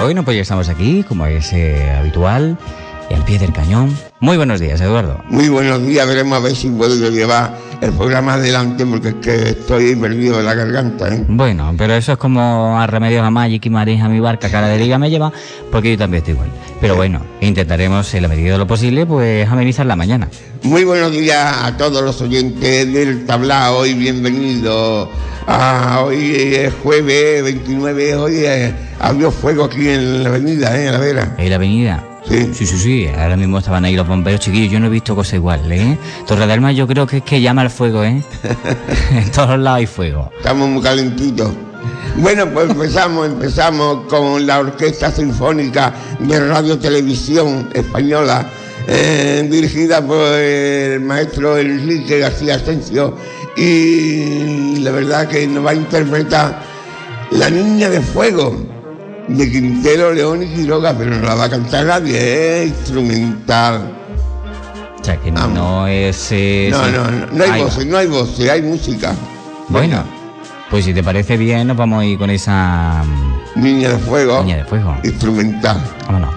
Bueno, pues ya estamos aquí, como es eh, habitual, y al pie del cañón. Muy buenos días, Eduardo. Muy buenos días, veremos a ver si puedo llevar el programa adelante porque es que estoy perdido de la garganta. ¿eh? Bueno, pero eso es como a remedios a Magic y Marín a mi barca, cara de liga me lleva, porque yo también estoy igual. Pero bueno, intentaremos, en la medida de lo posible, pues amenizar la mañana. Muy buenos días a todos los oyentes del tablao y bienvenidos. a hoy es jueves 29, hoy abrió fuego aquí en la avenida, ¿eh? en la vera. ¿En la avenida? Sí. Sí, sí, sí. Ahora mismo estaban ahí los bomberos chiquillos. Yo no he visto cosa igual, ¿eh? Torre del Mar yo creo que es que llama al fuego, ¿eh? en todos lados hay fuego. Estamos muy calentitos. Bueno, pues empezamos, empezamos con la Orquesta Sinfónica de Radio Televisión Española, eh, dirigida por el maestro Enrique García Asensio, y la verdad que nos va a interpretar La Niña de Fuego de Quintero, León y Quiroga, pero no la va a cantar nadie, es instrumental. O sea, que Vamos. no es... eh, No, sí. no, no, no hay Ahí va. voces, no hay voces, hay música. Bueno, pues si te parece bien, nos vamos a ir con esa mm, Niña de Fuego, niña de fuego. instrumental. Vámonos.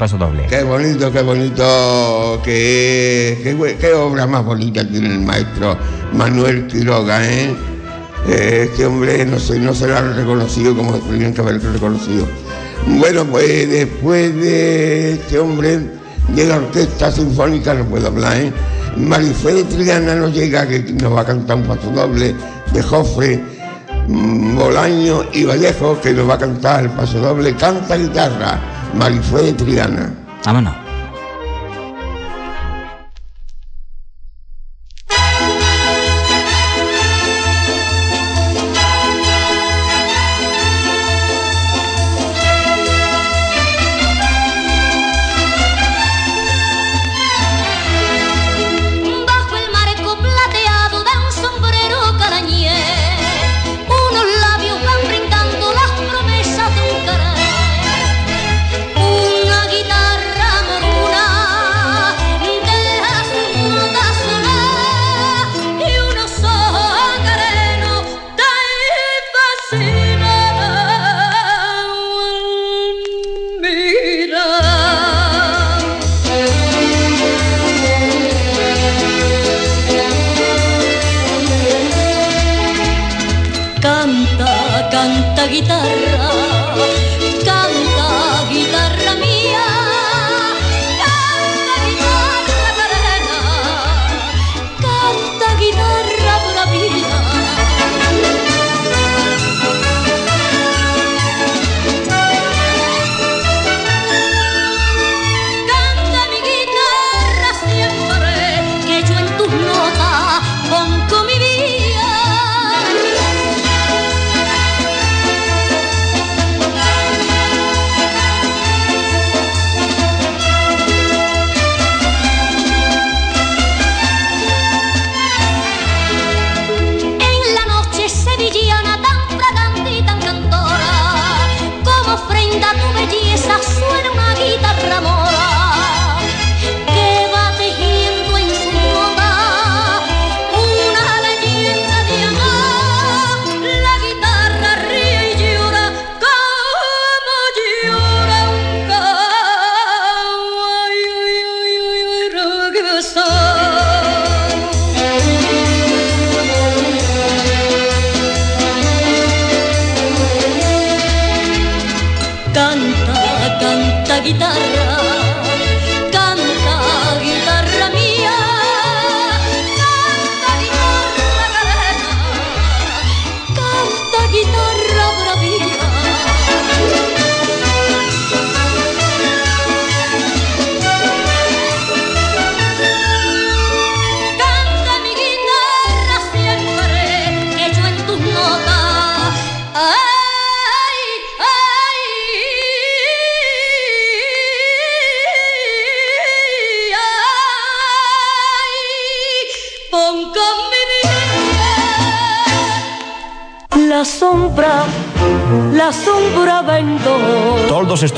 Paso doble. Qué bonito, qué bonito, qué, qué, qué obra más bonita tiene el maestro Manuel Quiroga, ¿eh? eh este hombre no no se lo han reconocido como tenían que haber reconocido. Bueno, pues después de este hombre de la Orquesta Sinfónica, no puedo hablar, ¿eh? Marifé de Triana nos llega, que nos va a cantar un paso doble de Jofre, mm, Bolaño y Vallejo, que nos va a cantar el paso doble, canta guitarra, Marifé de Triana. Vámonos.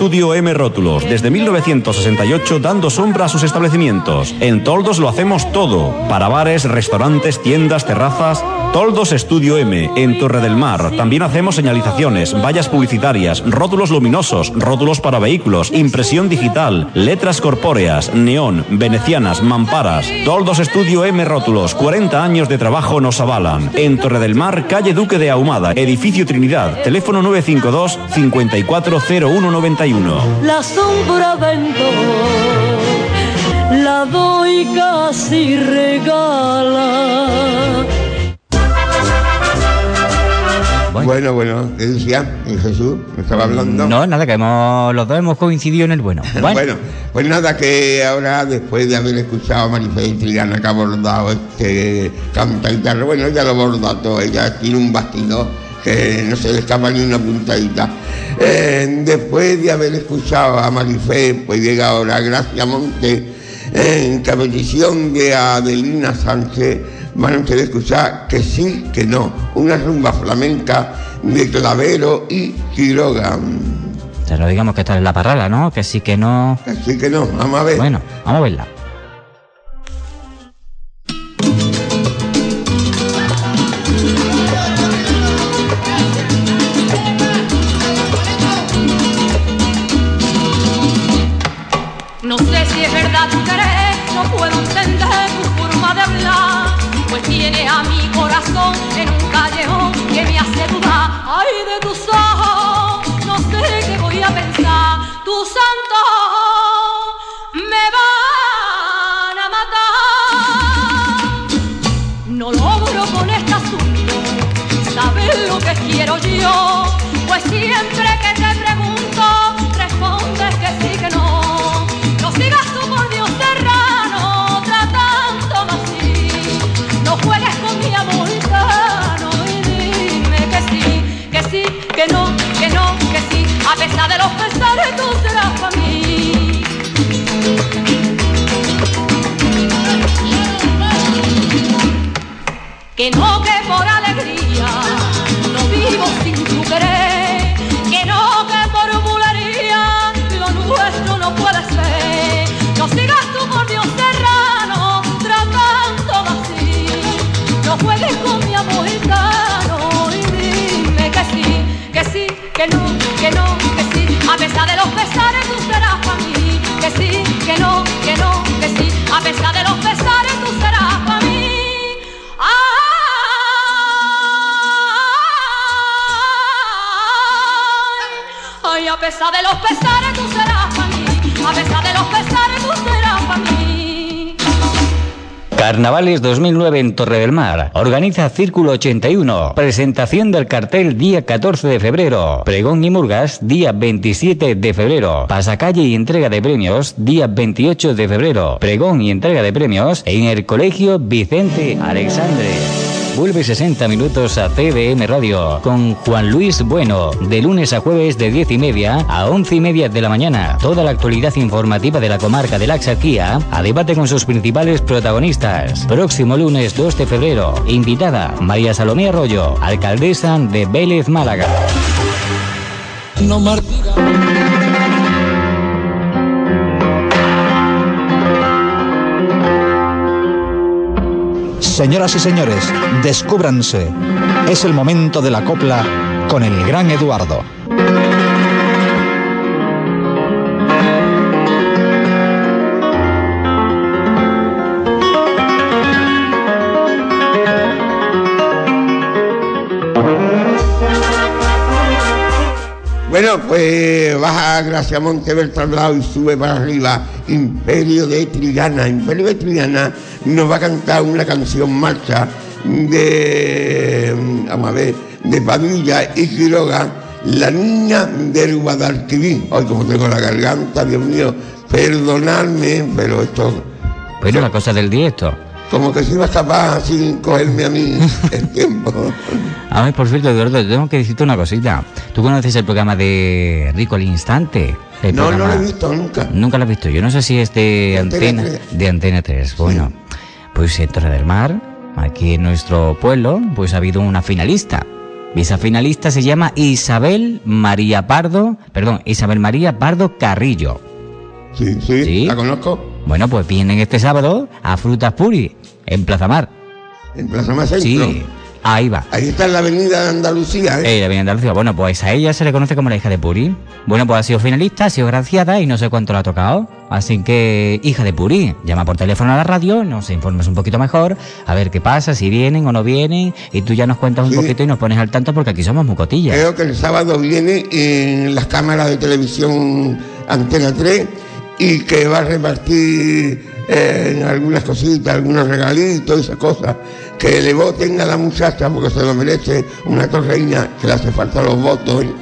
Estudio M Rótulos, desde 1968 dando sombra a sus establecimientos. En Toldos lo hacemos todo, para bares, restaurantes, tiendas, terrazas. Toldos Estudio M, en Torre del Mar. También hacemos señalizaciones, vallas publicitarias, rótulos luminosos, rótulos para vehículos, impresión digital, letras corpóreas, neón, venecianas, mamparas. Toldos Estudio M Rótulos, 40 años de trabajo nos avalan. En Torre del Mar, calle Duque de Ahumada, edificio Trinidad, teléfono 952 540191. La sombra vendo, la doy casi regala Bueno, bueno, ¿qué decía Jesús? ¿Me estaba hablando? No, nada, que hemos, los dos hemos coincidido en el bueno. Bueno. pues nada, que ahora después de haber escuchado a Marifé Trigana que ha abordado este canta guitarra, bueno, ella lo aborda todo, ella tiene un bastidor que no se le escapa ni una puntadita. Eh, después de haber escuchado a Marifé, pues llega ahora Gracia Monte en competición de Adelina Sánchez van a ustedes escuchar que sí, que no, una rumba flamenca de Clavero y Quiroga. Pero digamos que esta es la parrala, ¿no? Que sí, que no. Que sí, que no, vamos a ver. Bueno, vamos a verla. tiene a mi corazón en un callejón que me hace dudar. Que no, pesar de los pesares tú serás para mí. A pesar de los pesares tú serás para mí. Carnavales 2009 en Torre del Mar. Organiza Círculo 81. Presentación del cartel día 14 de febrero. Pregón y Murgas día 27 de febrero. Pasacalle y entrega de premios día 28 de febrero. Pregón y entrega de premios en el Colegio Vicente Alexandre. Vuelve 60 minutos a CDM Radio con Juan Luis Bueno, de lunes a jueves de 10 y media a 11 y media de la mañana. Toda la actualidad informativa de la comarca de la Axarquía a debate con sus principales protagonistas. Próximo lunes 2 de febrero, invitada María Salomé Arroyo, alcaldesa de Vélez, Málaga. no Señoras y señores, descúbranse. Es el momento de la copla con el gran Eduardo. Bueno, pues baja Gracia Monte del y sube para arriba Imperio de Triana. Imperio de Triana nos va a cantar una canción marcha de, vamos a ver, de Padilla y Quiroga, La niña del Guadalquivir. Hoy como tengo la garganta, Dios mío, perdonadme, pero esto Bueno, la cosa del directo. Como que se iba a escapar sin cogerme a mí el tiempo. A ver, por cierto, Eduardo, te tengo que decirte una cosita. ¿Tú conoces el programa de Rico al Instante? El No, no lo he visto nunca. Nunca lo has visto. Yo no sé si es de De Antena Antena, 3. de Antena 3. Bueno, pues en Torre del Mar, aquí en nuestro pueblo, pues ha habido una finalista. Y esa finalista se llama Isabel María Pardo, perdón, Isabel María Pardo Carrillo. Sí, sí, ¿Sí? la conozco. Bueno, pues vienen este sábado a Frutas Puri, en Plaza Mar. En Plaza Más Centro. Sí, ahí va. Ahí está en la avenida de Andalucía, ¿eh? Ella viene de Andalucía. Bueno, pues a ella se le conoce como la hija de Puri. Bueno, pues ha sido finalista, ha sido graciada y no sé cuánto le ha tocado. Así que, hija de Puri, llama por teléfono a la radio, nos informes un poquito mejor, a ver qué pasa, si vienen o no vienen, y tú ya nos cuentas un Sí. poquito y nos pones al tanto porque aquí somos mucotillas. Creo que el sábado viene en las cámaras de televisión Antena 3 y que va a repartir eh, en algunas cositas, algunos regalitos, esas cosas. Que le voten a la muchacha porque se lo merece una torreña que le hace falta los votos. ¿eh?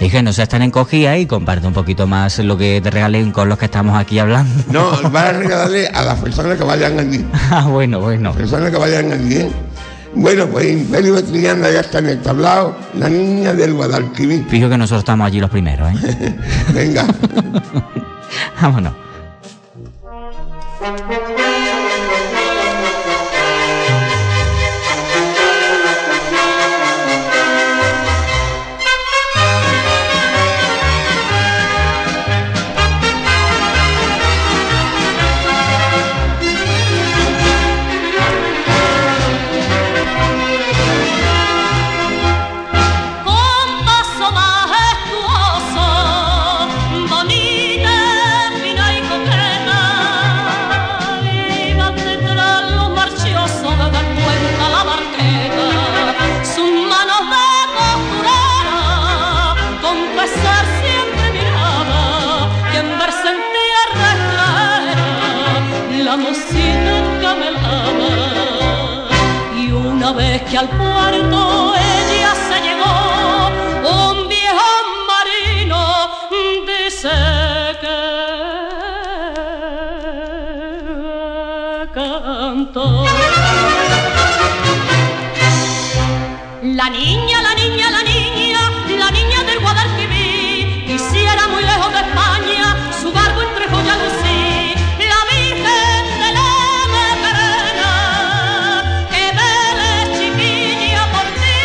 Dije, no seas tan encogida y comparte un poquito más lo que te regalen con los que estamos aquí hablando. No, va a regalarle a las personas que vayan allí. ah, bueno, bueno. Personas que vayan allí. Bueno, pues Imperio de Triana ya está en el tablao, la niña del Guadalquivir. Fijo que nosotros estamos allí los primeros, ¿eh? Venga. Vámonos. La niña, la niña, la niña, la niña del Guadalquivir, quisiera muy lejos de España su barco entre joya lucir. La Virgen de la Macarena, que vele chiquilla por ti,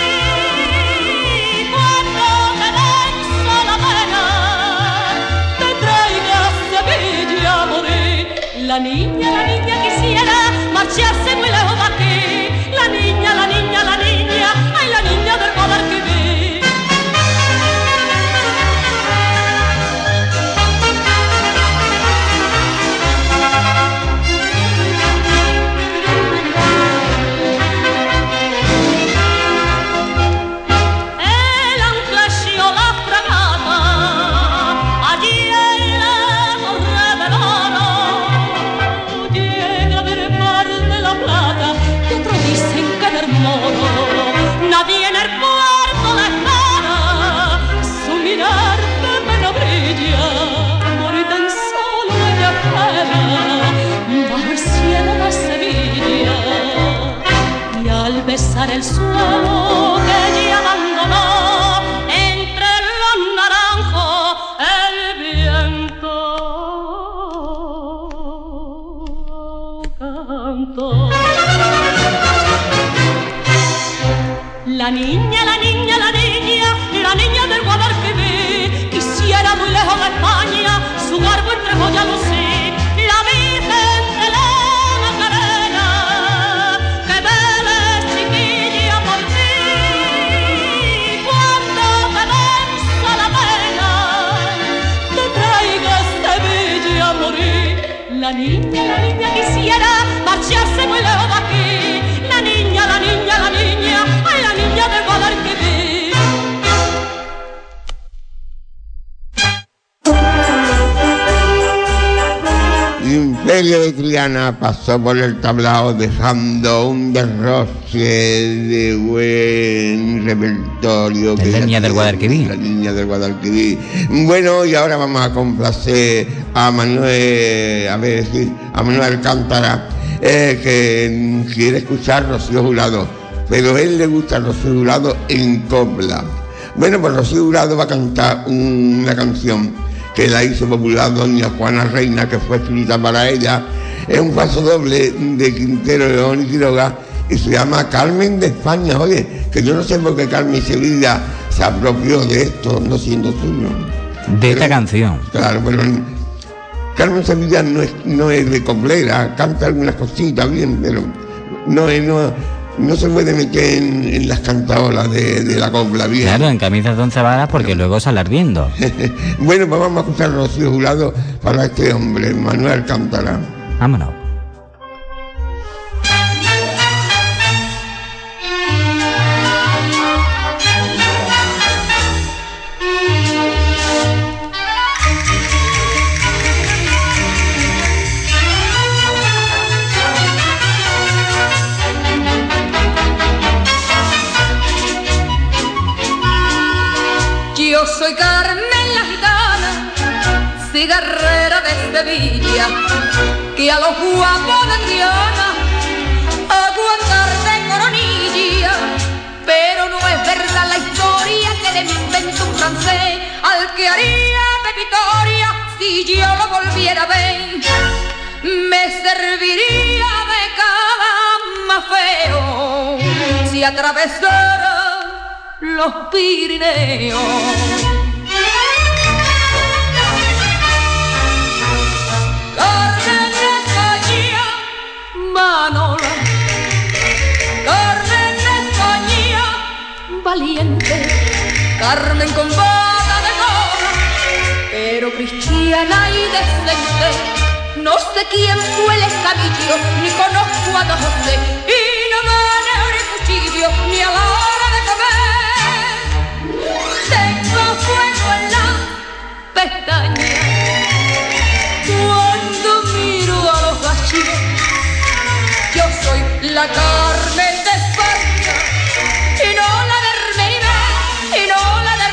cuando te venza la pena, te traiga a Sevilla a morir. La niña, la niña la niña quisiera marcharse muy lejos de aquí Imperio de Triana pasó por el tablao dejando un derroche de buen repertorio. De que la niña del Guadalquivir. La niña del Guadalquivir. Bueno, y ahora vamos a complacer a Manuel, a ver, sí, a Manuel Alcántara, eh, que quiere escuchar Rocío Jurado, pero a él le gusta Rocío Jurado en copla. Bueno, pues Rocío Jurado va a cantar una canción que la hizo popular doña Juana Reina, que fue escrita para ella. Es un paso doble de Quintero León y Quiroga y se llama Carmen de España. Oye, que yo no sé por qué Carmen Sevilla se apropió de esto, no siendo suyo. De esta canción. Claro, pero Carmen Sevilla no es, no es de coplera, canta algunas cositas bien, pero no, es- no, no se puede meter en, en las cantadoras de, de la copla bien. Claro, en camisas de once varas porque luego sale ardiendo. bueno, pues vamos a escuchar a Rocío Jurado para este hombre, Manuel Alcántara. Vámonos. A los guapos de Triana aguantar de coronilla. Pero no es verdad la historia que le inventó un francés al que haría de Vitoria si yo lo volviera a ver. Me serviría de cada más feo si atravesara los Pirineos. Manola. Carmen España, valiente. Carmen con bata de cola, pero cristiana y decente. No sé quién fue el escamillo, ni conozco a don José, y no manejo el cuchillo, ni a la hora de comer. Tengo fuego en la pestaña cuando miro a los la Carmen de España y no la de Hermerime, y no la de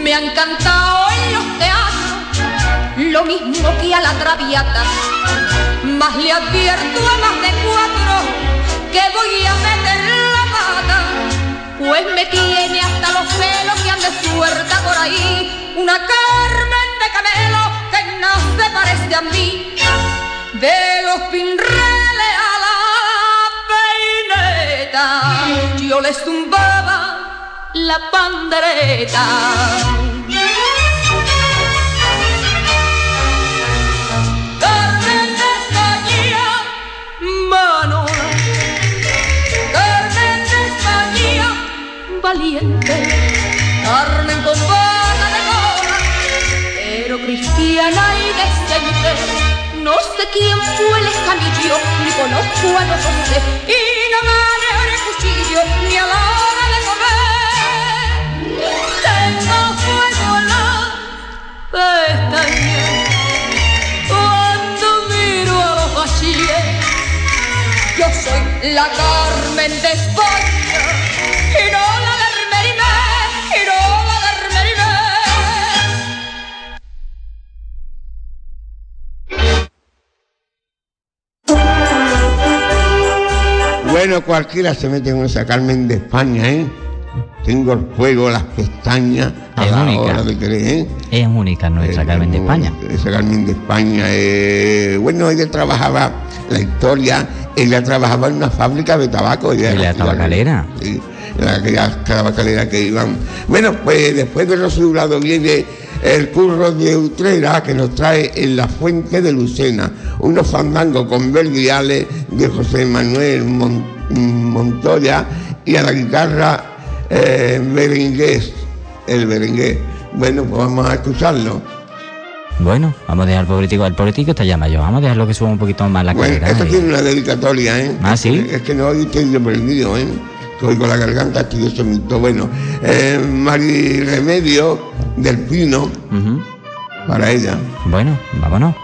Me han cantado en los teatros lo mismo que a la traviata, más le advierto a más que voy a meter la pata, pues me tiene hasta los pelos que ande suelta por ahí. Una Carmen de camelo que no se parece a mí, de los pinreles a la peineta, yo les tumbaba la pandereta. Valiente. Carmen con boca de cola, pero cristiana y decente. No sé quién fue el escamillo, ni conozco a los José, y no manejo el cuchillo, ni a la hora de comer. Tengo fuego en la pestaña. Cuando miro a los bachiller, yo soy la Carmen de España Bueno, cualquiera se mete con esa Carmen de España, ¿eh? Tengo el fuego, las pestañas a Es la única. hora de querer, ¿eh? Es única nuestra Eh, Carmen de España. Esa Carmen de España. eh, bueno, ella trabajaba, la historia, ella trabajaba en una fábrica de tabaco. ella ¿En la era- tabacalera? Sí, aquella tabacalera que iban. Bueno, pues después de los jurados viene el curro de Utrera que nos trae en la fuente de Lucena, unos fandangos con verdiales de José Manuel Mon- Montoya y a la guitarra eh, Berengués, el Berengués. Bueno, pues vamos a escucharlo. Bueno, vamos a dejar el pobretico, el pobretico está ya mayor. Vamos a dejarlo que suba un poquito más la Bueno, calidad. esto y- tiene una dedicatoria, ¿eh? Ah, ¿sí? Es que no hoy estoy perdido, ¿eh? Hoy con la garganta estoy de ese mito. Bueno, eh, Mari Remedio del Pino, para ella. Bueno, vámonos.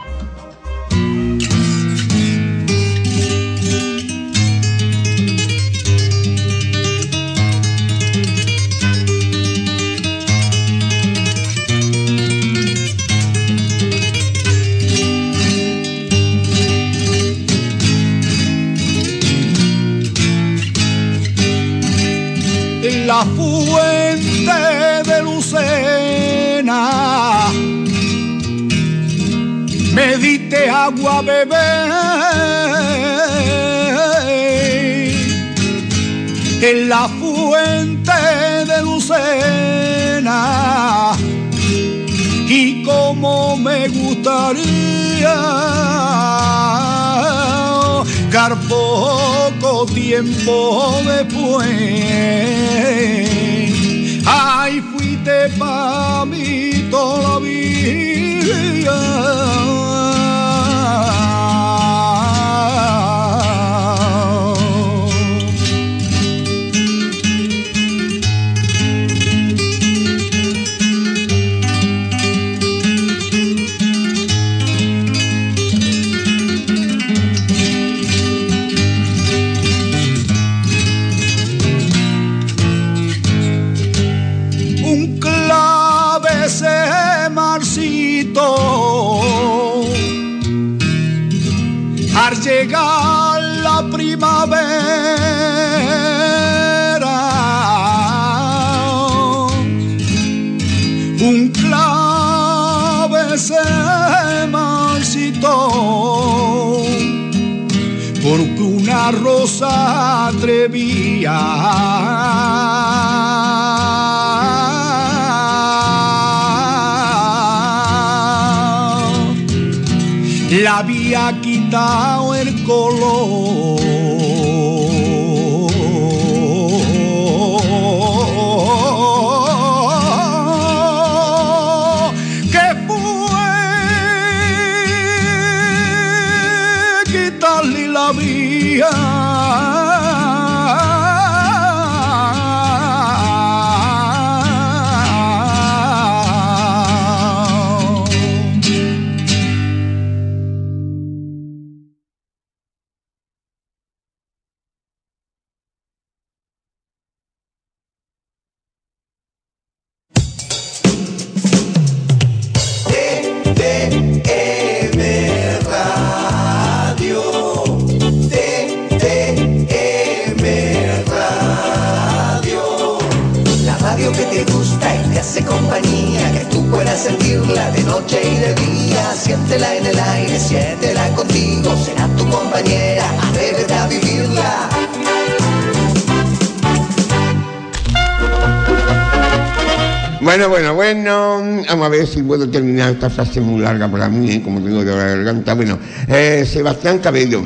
Diste agua beber en la fuente de Lucena. Y como me gustaría car poco tiempo después. Ay, fuiste pa' mí toda. La había quitado el color Bueno, bueno, bueno, vamos a ver si puedo terminar esta frase muy larga para mí, ¿eh? como tengo de la garganta. Bueno, eh, Sebastián Cabello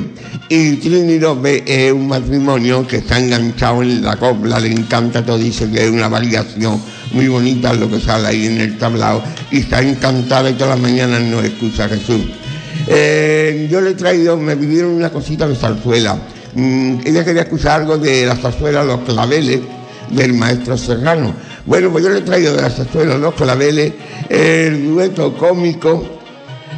y Trini López es un matrimonio que está enganchado en la copla, le encanta todo, dice que es una variación muy bonita lo que sale ahí en el tablao y está encantada y todas las mañanas nos escucha Jesús. Eh, yo le he traído, me pidieron una cosita de zarzuela. Mm, ella quería escuchar algo de la zarzuela Los Claveles del maestro Serrano. Bueno, pues yo le he traído de la zarzuela Los Claveles el dueto cómico,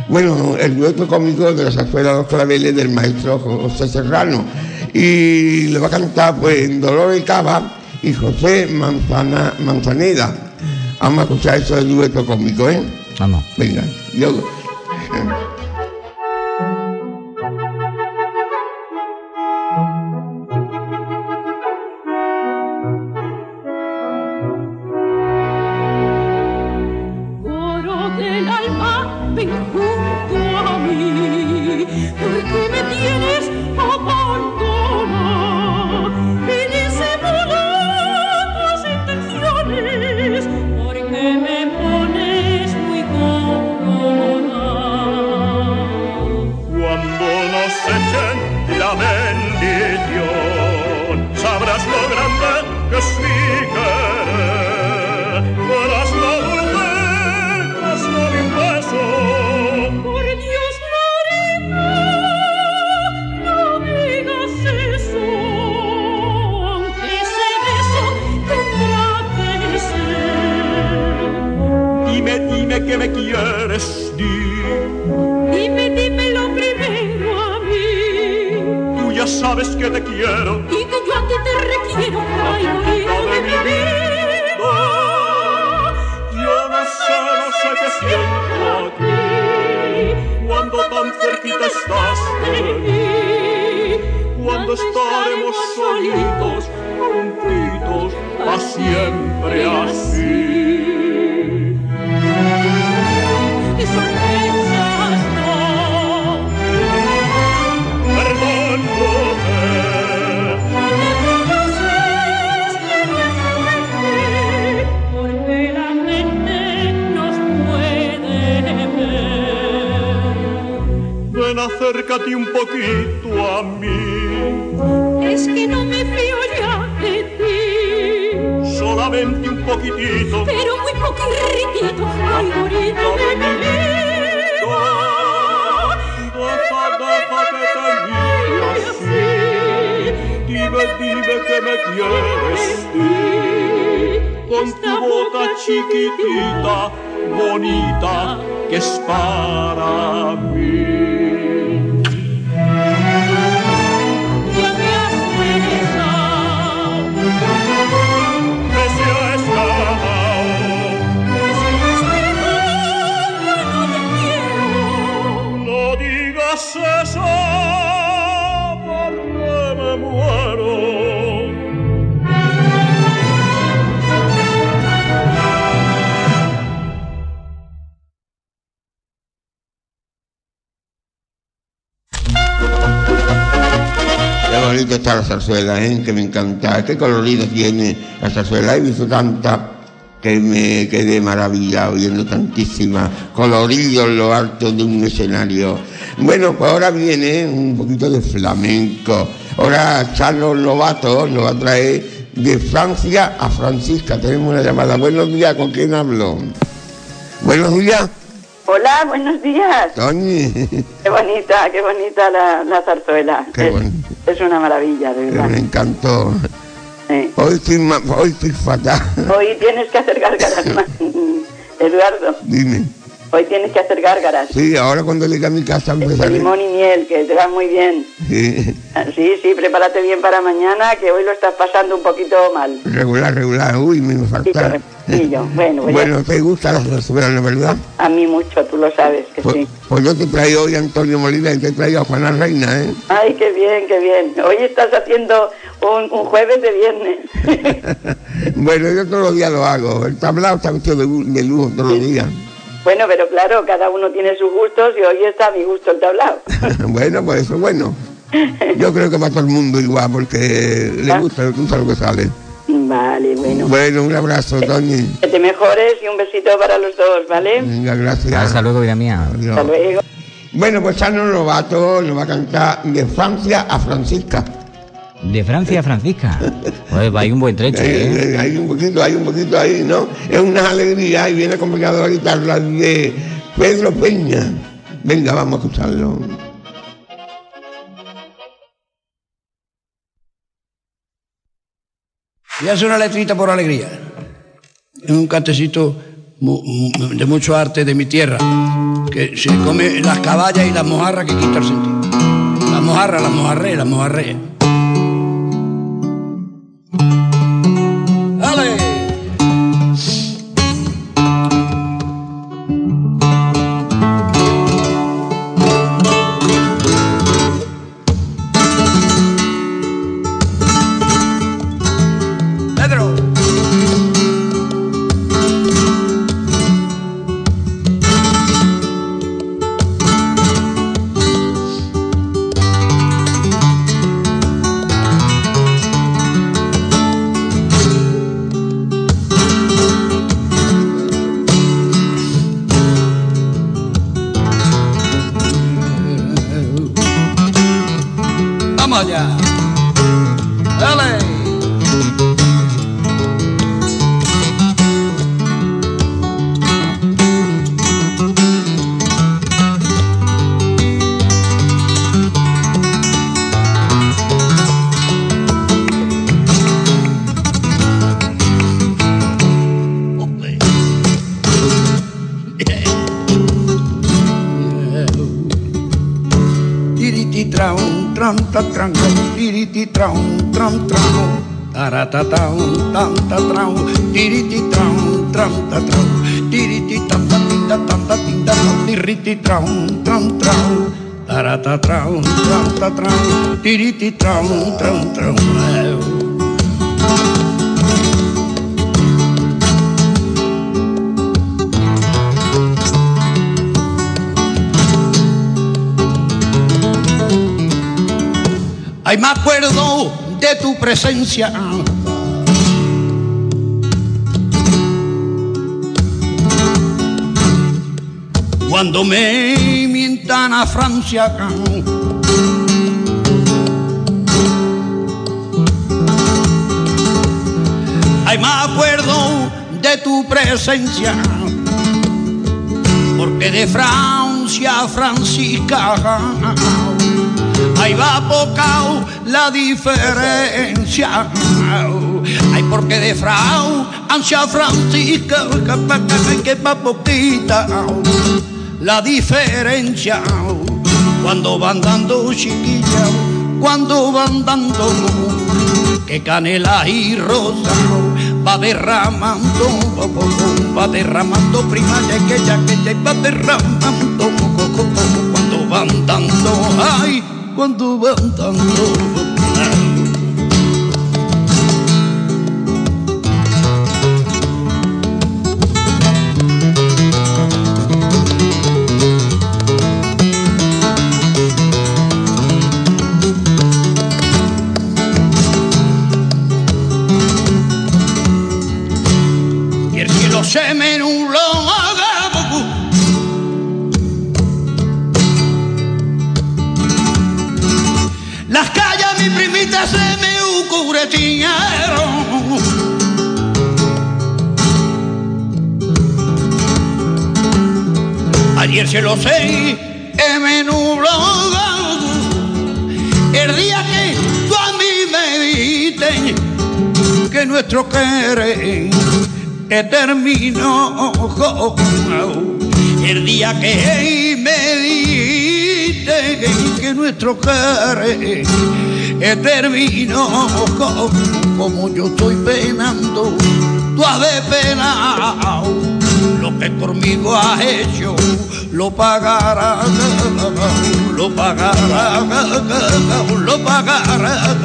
bueno, el dueto cómico de la zarzuela Los Claveles del maestro José Serrano. Y lo va a cantar pues Dolores Cava y José Manzana, Manzaneda. Vamos a escuchar eso del dueto cómico, ¿eh? Vamos. Venga, yo. Qué bonito está la zarzuela, ¿eh? que me encanta. Qué colorido tiene la zarzuela. He visto tanta que me quedé maravillado viendo tantísimas coloridos en lo alto de un escenario. Bueno, pues ahora viene un poquito de flamenco. Ahora Carlos Lobato nos va a traer de Francia a Francisca. Tenemos una llamada. Buenos días, ¿con quién hablo? Buenos días, Hola, buenos días. Tony. Qué bonita, qué bonita la, la zarzuela. Qué es, es una maravilla, de verdad. me encantó. Sí. Hoy estoy, hoy estoy fatal. Hoy tienes que hacer gárgaras, ma- Eduardo. Dime. Hoy tienes que hacer gárgaras. Sí, ahora cuando llegue a mi casa empezaré. limón y miel, que te va muy bien. Sí, Ah, Sí, sí, prepárate bien para mañana, que hoy lo estás pasando un poquito mal. regular, regular. Uy, me falta. sí, yo. Bueno, pues Bueno, te gusta la zarzuela, ¿no es verdad? a mí mucho, tú lo sabes que Pues, sí. pues yo te traigo hoy a Antonio Molina y te traigo a Juana Reina, ¿eh? Ay, qué bien, qué bien. Hoy estás haciendo un, un jueves de viernes. bueno, yo todos los días lo hago. El tablao está de, lu- de lujo todos los días. Bueno, pero claro, cada uno tiene sus gustos y hoy está a mi gusto el tablao. bueno, pues eso es bueno. Yo creo que va todo el mundo igual porque le Ah. gusta, le gusta lo que sale. Vale, bueno. Bueno, un abrazo, Tony. Que te mejores y un besito para los dos, ¿vale? Venga, gracias. Hasta luego, vida mía. Adiós. Hasta luego. Bueno, pues Chano Lobato nos va a cantar de Francia a Francisca. De Francia a Francisca. Pues hay un buen trecho, Hay, ¿eh? hay- hay un poquito, hay un poquito ahí, ¿no? Es una alegría y viene acompañado la guitarra de Pedro Peña. Venga, vamos a escucharlo. Y hace una letrita por alegría. Es un cantecito de mucho arte de mi tierra, que se come las caballas y las mojarras que quita el sentido. Las mojarras, las mojarré, las mojarré. ¡Dale! Ay, me acuerdo de tu presencia. Cuando me mientan a Francia. Ay, me acuerdo de tu presencia. Porque de Francia a Francisca Ahí va poca la diferencia. Ay, porque de Frau hacia Francisca, que va poquita la diferencia. Cuando van dando chiquillas, cuando van dando que canela y rosa va derramando, va derramando prima que ya que ya va derramando cuando van dando, ay, cuando van dando. Ayer se lo sé, me nubló. El día que tú a mí me diste que nuestro querer que terminó. El día que me diste que, nuestro querer que terminó. Como yo estoy penando, tú has de penar. Lo que conmigo has hecho, lo pagarás, lo pagarás, lo pagarás.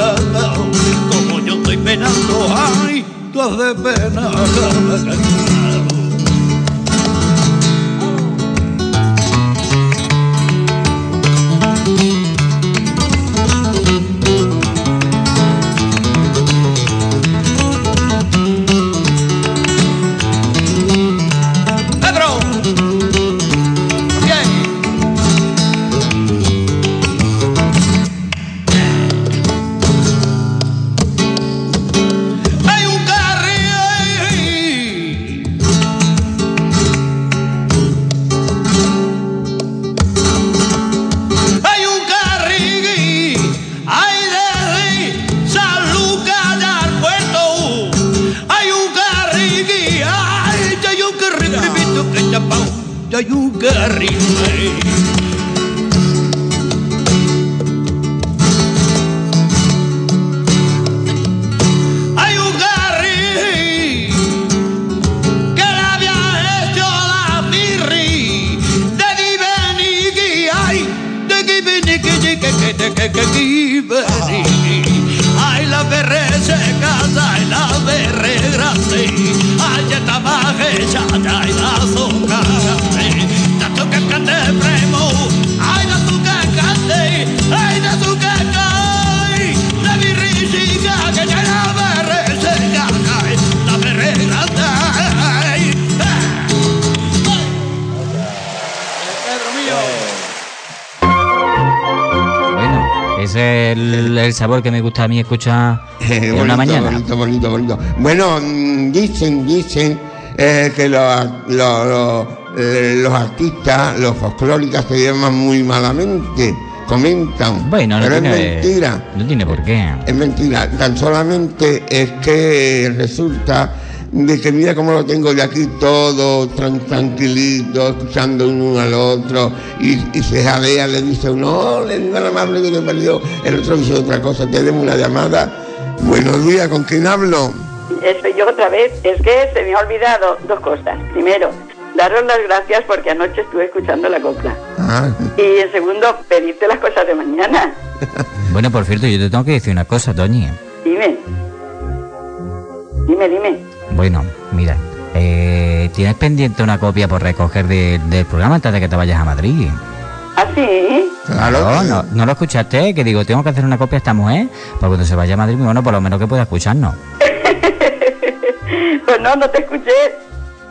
Como yo estoy penando, ay, tú has de penar. Gusta a mí escuchar en bonito, una mañana. Bonito, bonito, bonito. Bueno, mm, dicen, dicen eh, que los, los, los, eh, los artistas, los folclóricos se llaman muy malamente, comentan. Bueno, no pero es mentira. no tiene por qué. Es mentira, tan solamente es que resulta de que mira cómo lo tengo de aquí todo tran- tranquilito, escuchando uno al otro, y, y se jadea, le dice uno, no, le digo al amable que me perdió, el otro dice otra cosa, tenemos una llamada. Buenos días, ¿con quién hablo? Soy yo otra vez. Es que se me ha olvidado dos cosas. Primero, daros las gracias porque anoche estuve escuchando la copla. Ah, Y en segundo, pedirte las cosas de mañana. Bueno, por cierto, yo te tengo que decir una cosa, Toñi. Dime. Dime, dime. Bueno, mira, eh, tienes pendiente una copia por recoger de- del programa antes de que te vayas a Madrid. ¿Ah, sí? claro. No, no, no lo escuchaste, que digo, tengo que hacer una copia a esta mujer para cuando se vaya a Madrid, bueno, por lo menos que pueda escucharnos. Pues no, no te escuché.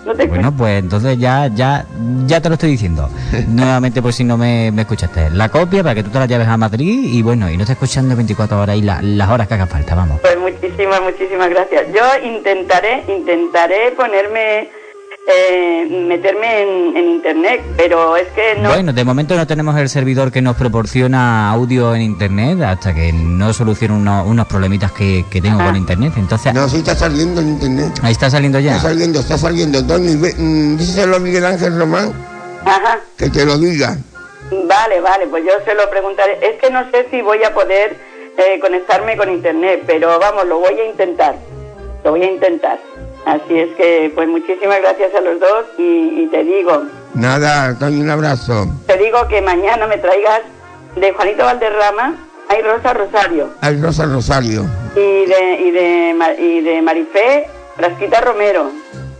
No te. Bueno, pues entonces ya, ya, ya te lo estoy diciendo. Nuevamente por si no me, me escuchaste. La copia para que tú te la lleves a Madrid y bueno, y no estés escuchando 24 horas y la- las horas que haga falta, vamos. Pues muchísimas, muchísimas gracias. Yo intentaré, intentaré ponerme, eh, meterme en, en internet, pero es que no. Bueno, de momento no tenemos el servidor que nos proporciona audio en internet hasta que no solucione uno- unos problemitas que, que tengo con internet. Entonces, No, sí está saliendo en internet. ahí está saliendo ya. Está saliendo, está saliendo. Tony, mm, díselo a Miguel Ángel Román Ajá. que te lo diga. Vale, vale, pues yo se lo preguntaré. Es que no sé si voy a poder eh, conectarme con internet, pero vamos, lo voy a intentar. Lo voy a intentar. Así es que, pues muchísimas gracias a los dos y, y te digo, Nada, Tony, un abrazo. te digo que mañana me traigas de Juanito Valderrama, hay Rosa Rosario Al Rosa Rosario. y de, y de, y de Marifé, Frasquita Romero,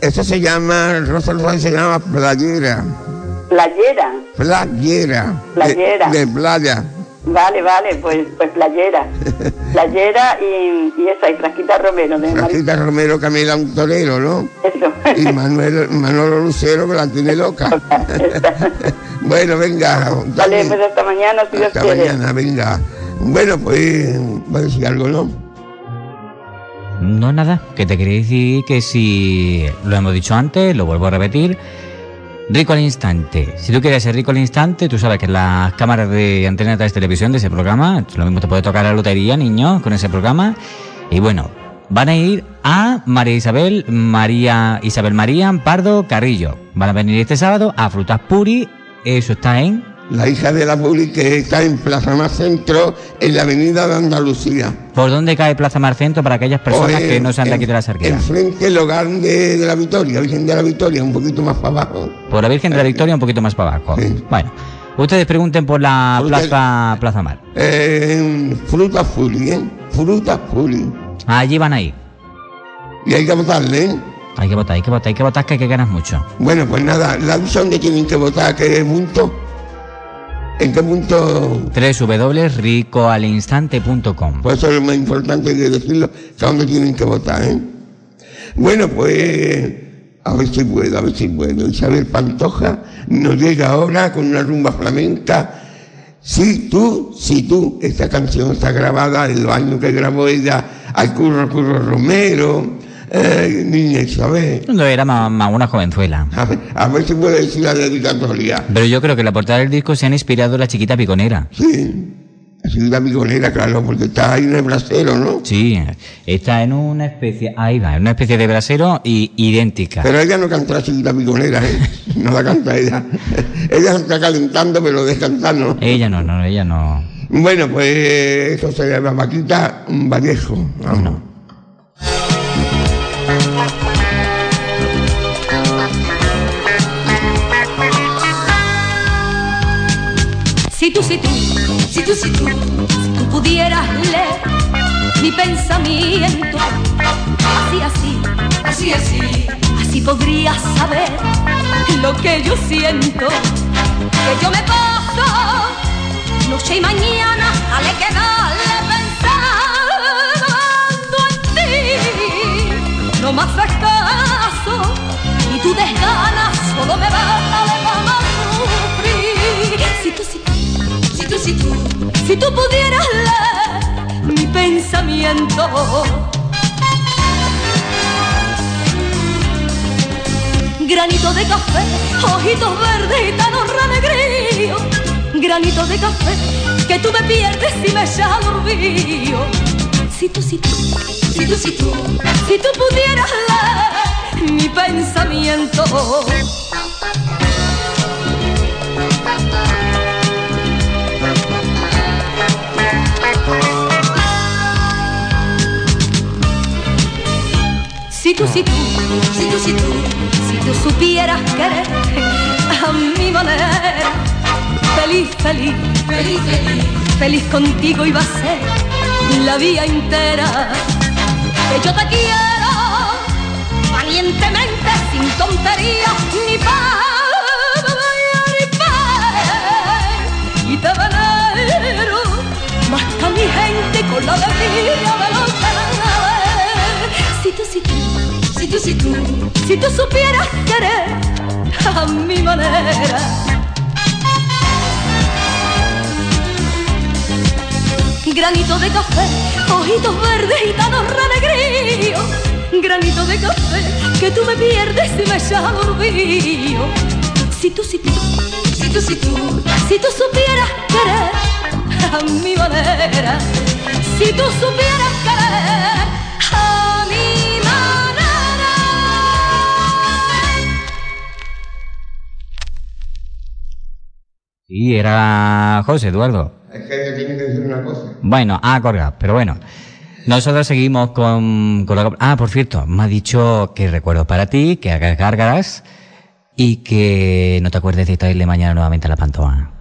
Eso se llama, Rosa Rosario se llama playera. Playera. Playera. Playera. De, de playa. Vale, vale, pues, pues Playera. Playera y, y esa, y Frasquita Romero de Marifé. Franquita Romero Camila un torero, ¿no? Eso. Y Manuel, Manolo Lucero que la tiene loca. bueno, venga. Vale, pues hasta mañana, si Dios hasta quiere. mañana, venga. Bueno, pues, va a decir algo, ¿no? No, nada, que te quería decir que si lo hemos dicho antes, lo vuelvo a repetir. Rico al instante. Si tú quieres ser rico al instante, tú sabes que las cámaras de antena de televisión de ese programa, lo mismo te puede tocar la lotería, niños, con ese programa. Y bueno, van a ir a María Isabel, María Isabel María Pardo Carrillo. Van a venir este sábado a Frutas Puri. Eso está en La hija de la Puli que está en Plaza Más Centro, en la avenida de Andalucía. ¿Por dónde cae Plaza Mar Centro para aquellas personas en- que no sean de aquí de la Sarquera? Enfrente del hogar de, de la Victoria, Virgen de la Victoria, un poquito más para abajo. Por la Virgen de la Victoria, un poquito más para abajo. Sí. Bueno, ustedes pregunten por la Plaza, Plaza Mar. Eh, Fruta Puli, ¿eh? Fruta Puli. Allí van a ir. Y hay que votarle, ¿eh? Hay que votar, hay que votar, hay que votar, que hay que ganar mucho. Bueno, pues nada, la aviso donde tienen que votar, ¿qué punto? ¿En qué punto? www.ricoalinstante.com Por eso es lo más importante que decirlo, que dónde tienen que votar, ¿eh? Bueno, pues a ver si puedo, a ver si puedo. Isabel Pantoja nos llega ahora con una rumba flamenca. Si tú, si tú, esta canción está grabada en los años que grabó ella al Curro Curro Romero, eh, niña Isabel. No era más, más una jovenzuela. A ver, a ver si puedo decir la dedicatoria. Pero yo creo que la portada del disco se han inspirado en la chiquita piconera. Sí, Seguida Bigonera, claro, porque está ahí en el brasero, ¿no? Sí, está en una especie, ahí va, en una especie de brasero y idéntica. Pero ella no canta la Seguida Bigonera, ¿eh? No la canta ella. ella se está calentando, pero descansar, ¿no? Ella no, no, ella no. Bueno, pues eso se llama Paquita Vallejo. Vamos. Si tú, si tú, si tú, si tú, si tú pudieras leer mi pensamiento, así, así, así, así, así podrías saber lo que yo siento, que yo me paso noche y mañana, dale que dale pensando en ti, no más acaso, y tú desganas solo me vas tú, si tú, si tú pudieras leer mi pensamiento. Granito de café, ojitos verdes y tan renegrío. Granito de café, que tú me pierdes y me echas. Si tú, si tú, si tú, si tú, si tú pudieras leer mi pensamiento. Si tú, si tú, si tú, si tú, si tú supieras querer a mi manera, feliz, feliz, feliz, feliz, feliz contigo iba a ser la vida entera. Que yo te quiero valientemente, sin tonterías ni para ni y te venero más que a mi gente con la alegría de los. Si tú, si tú, si tú, si tú, si tú supieras querer a mi manera. Granito de café, ojitos verdes y tanos renegríos. Granito de café, que tú me pierdes y me echas olvido. Si tú, si tú, si tú, si tú, si tú supieras querer a mi manera. Si tú supieras querer Sí, era José Eduardo. Es que ella tiene que decir una cosa. Bueno, ah, colgado, pero bueno. Nosotros seguimos con, con la... Ah, por cierto, me ha dicho que recuerdo para ti, que hagas gárgaras y que no te acuerdes de traerle mañana nuevamente a la Pantoa.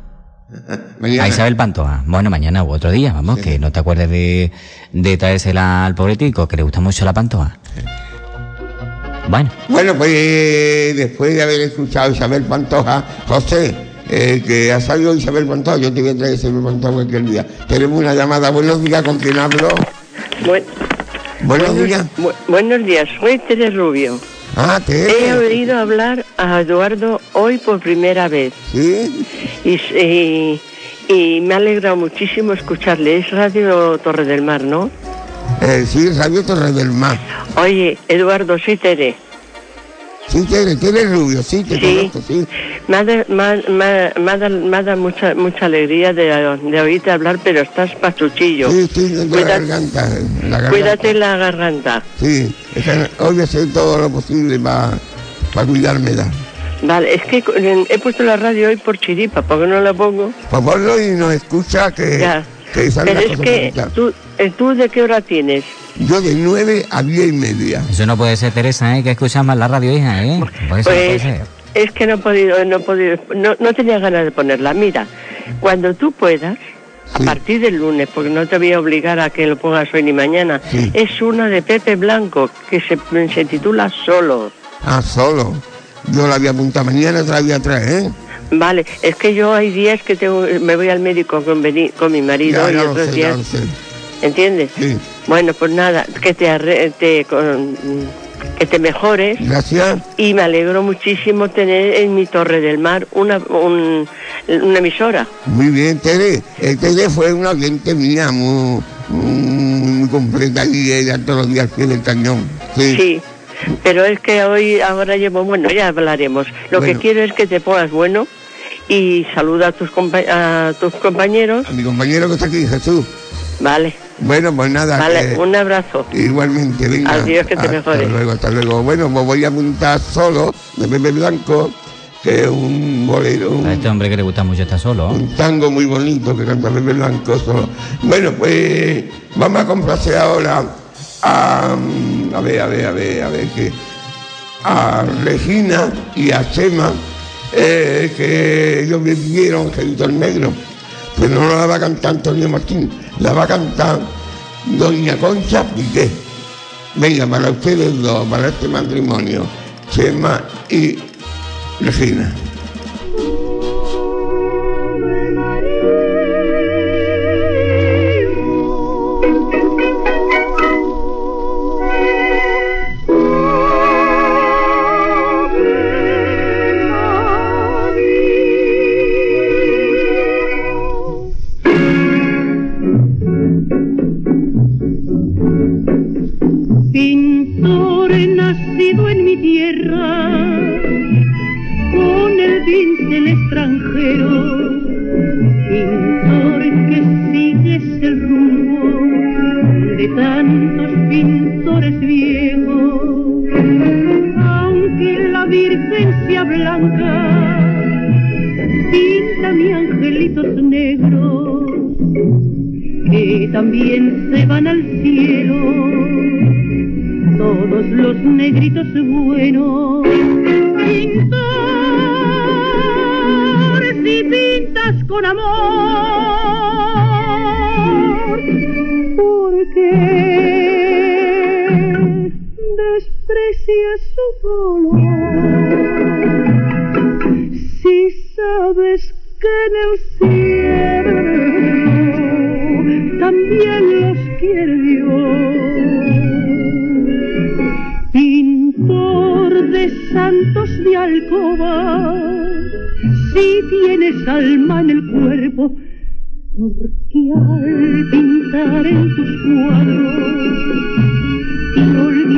Mañana. A Isabel Pantoa. Bueno, mañana u otro día, vamos, que no te acuerdes de, de traérsela al pobre tico, que le gusta mucho la Pantoa. Bueno, Bueno, pues después de haber escuchado a Isabel Pantoja, José, eh, que ha salido Isabel Pantoja, yo te voy a traer Isabel Pantoja cualquier día. Tenemos una llamada. Buenos días, ¿con quién hablo? Bu- Buenos días. bu- buenos días, soy Tere Rubio. Ah, He Tere. oído hablar a Eduardo hoy por primera vez ¿Sí? y, y- y me ha alegrado muchísimo escucharle. Es Radio Torre del Mar, ¿no? Eh, sí, Radio Torre del Mar. Oye, Eduardo, soy Tere. Sí, Tere, Tere Rubio, sí, te Sí. conozco, sí. Me ha, da- me me me ha da- ha dado mucha, mucha alegría de, de oírte hablar, pero estás pachuchillo. Sí, sí, de la garganta. La garganta. Cuídate la garganta. Sí, hoy voy a hacer todo lo posible para cuidármela. Vale, es que he puesto la radio hoy por chiripa, ¿por qué no la pongo? Por favor, y nos escucha que, Ya. que Pero es que tú, eh, tú de qué hora tienes? Yo de 9 a 10 y media. eso no puede ser, Teresa, ¿eh? Que escuchas más la radio, hija, ¿eh? Pues eso no puede Pues ser. es que no he podido, no he podido, no, no tenía ganas de ponerla. Mira, cuando tú puedas, Sí. a partir del lunes, porque no te voy a obligar a que lo pongas hoy ni mañana, Sí. es una de Pepe Blanco que se, se titula Solo. Ah, solo. Yo la voy a apuntar mañana, te la voy a traer, ¿eh? Vale, es que yo hay días que tengo, me voy al médico con, con mi marido Ya, y ya otros sé, ya días, lo sé. ¿Entiendes? Sí. Bueno, pues nada, que te, arre- te con- que te mejores Gracias. y me alegro muchísimo tener en mi Torre del Mar una, un- una emisora. Muy bien, Tere. Tere fue una oyente mía muy, muy, completa y ella todos los días pie del cañón. Sí. Sí, pero es que hoy, ahora llevo, bueno, ya hablaremos. Lo que quiero es que te pongas bueno y saluda a tus, a tus compañeros. A mi compañero que está aquí, Jesús. Vale, Bueno, pues nada. vale, que- un abrazo. Igualmente, venga. Adiós, que te hasta mejores. luego, hasta luego. Bueno, pues voy a apuntar solo de Pepe Blanco, que es un bolero, un, A este hombre que le gusta mucho está solo. un tango muy bonito que canta Pepe Blanco solo. Bueno, pues vamos a complacer ahora a, a ver, a ver, a ver, a ver, que a Regina y a Chema, eh, que ellos me pidieron Angelitos Negros, pero no la va a cantar Antonio Martín, la va a cantar Doña Concha Piqué. Venga, para ustedes dos, para este matrimonio, Chema y Regina.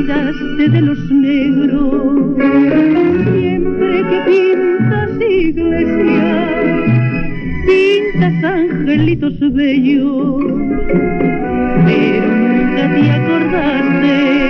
Olvidaste de los negros, siempre que pintas iglesias, pintas angelitos bellos, pero nunca te acordaste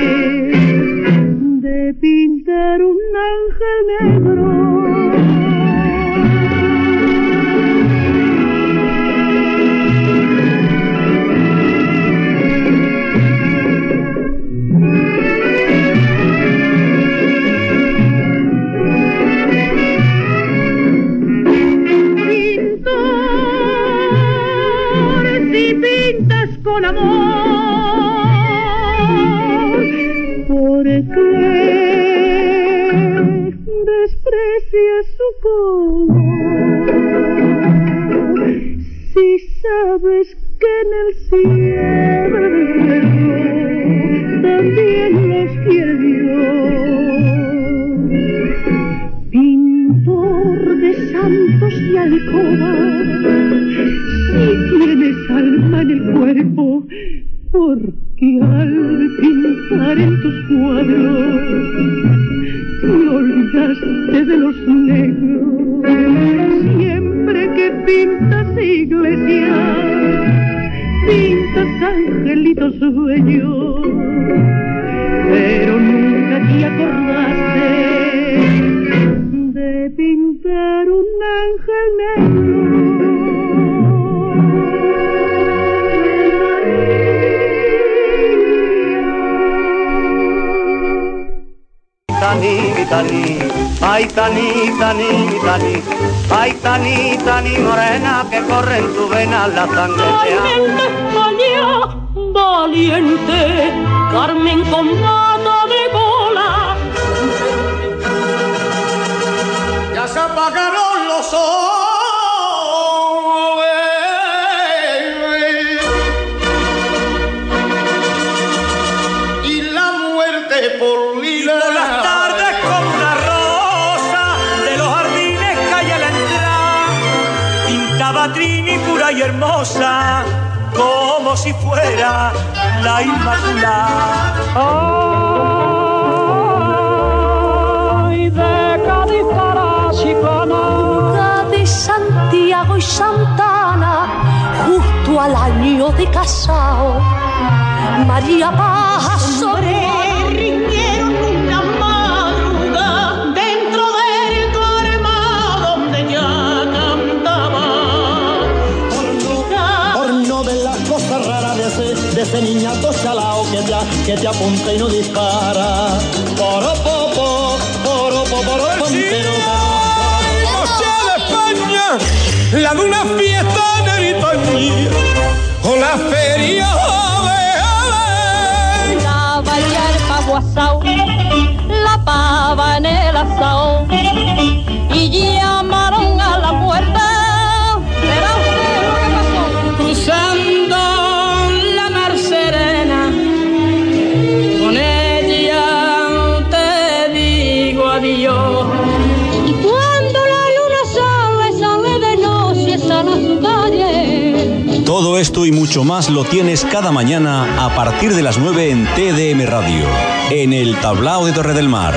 mucho más lo tienes cada mañana a partir de las 9 en TDM Radio, en el Tablao de Torre del Mar,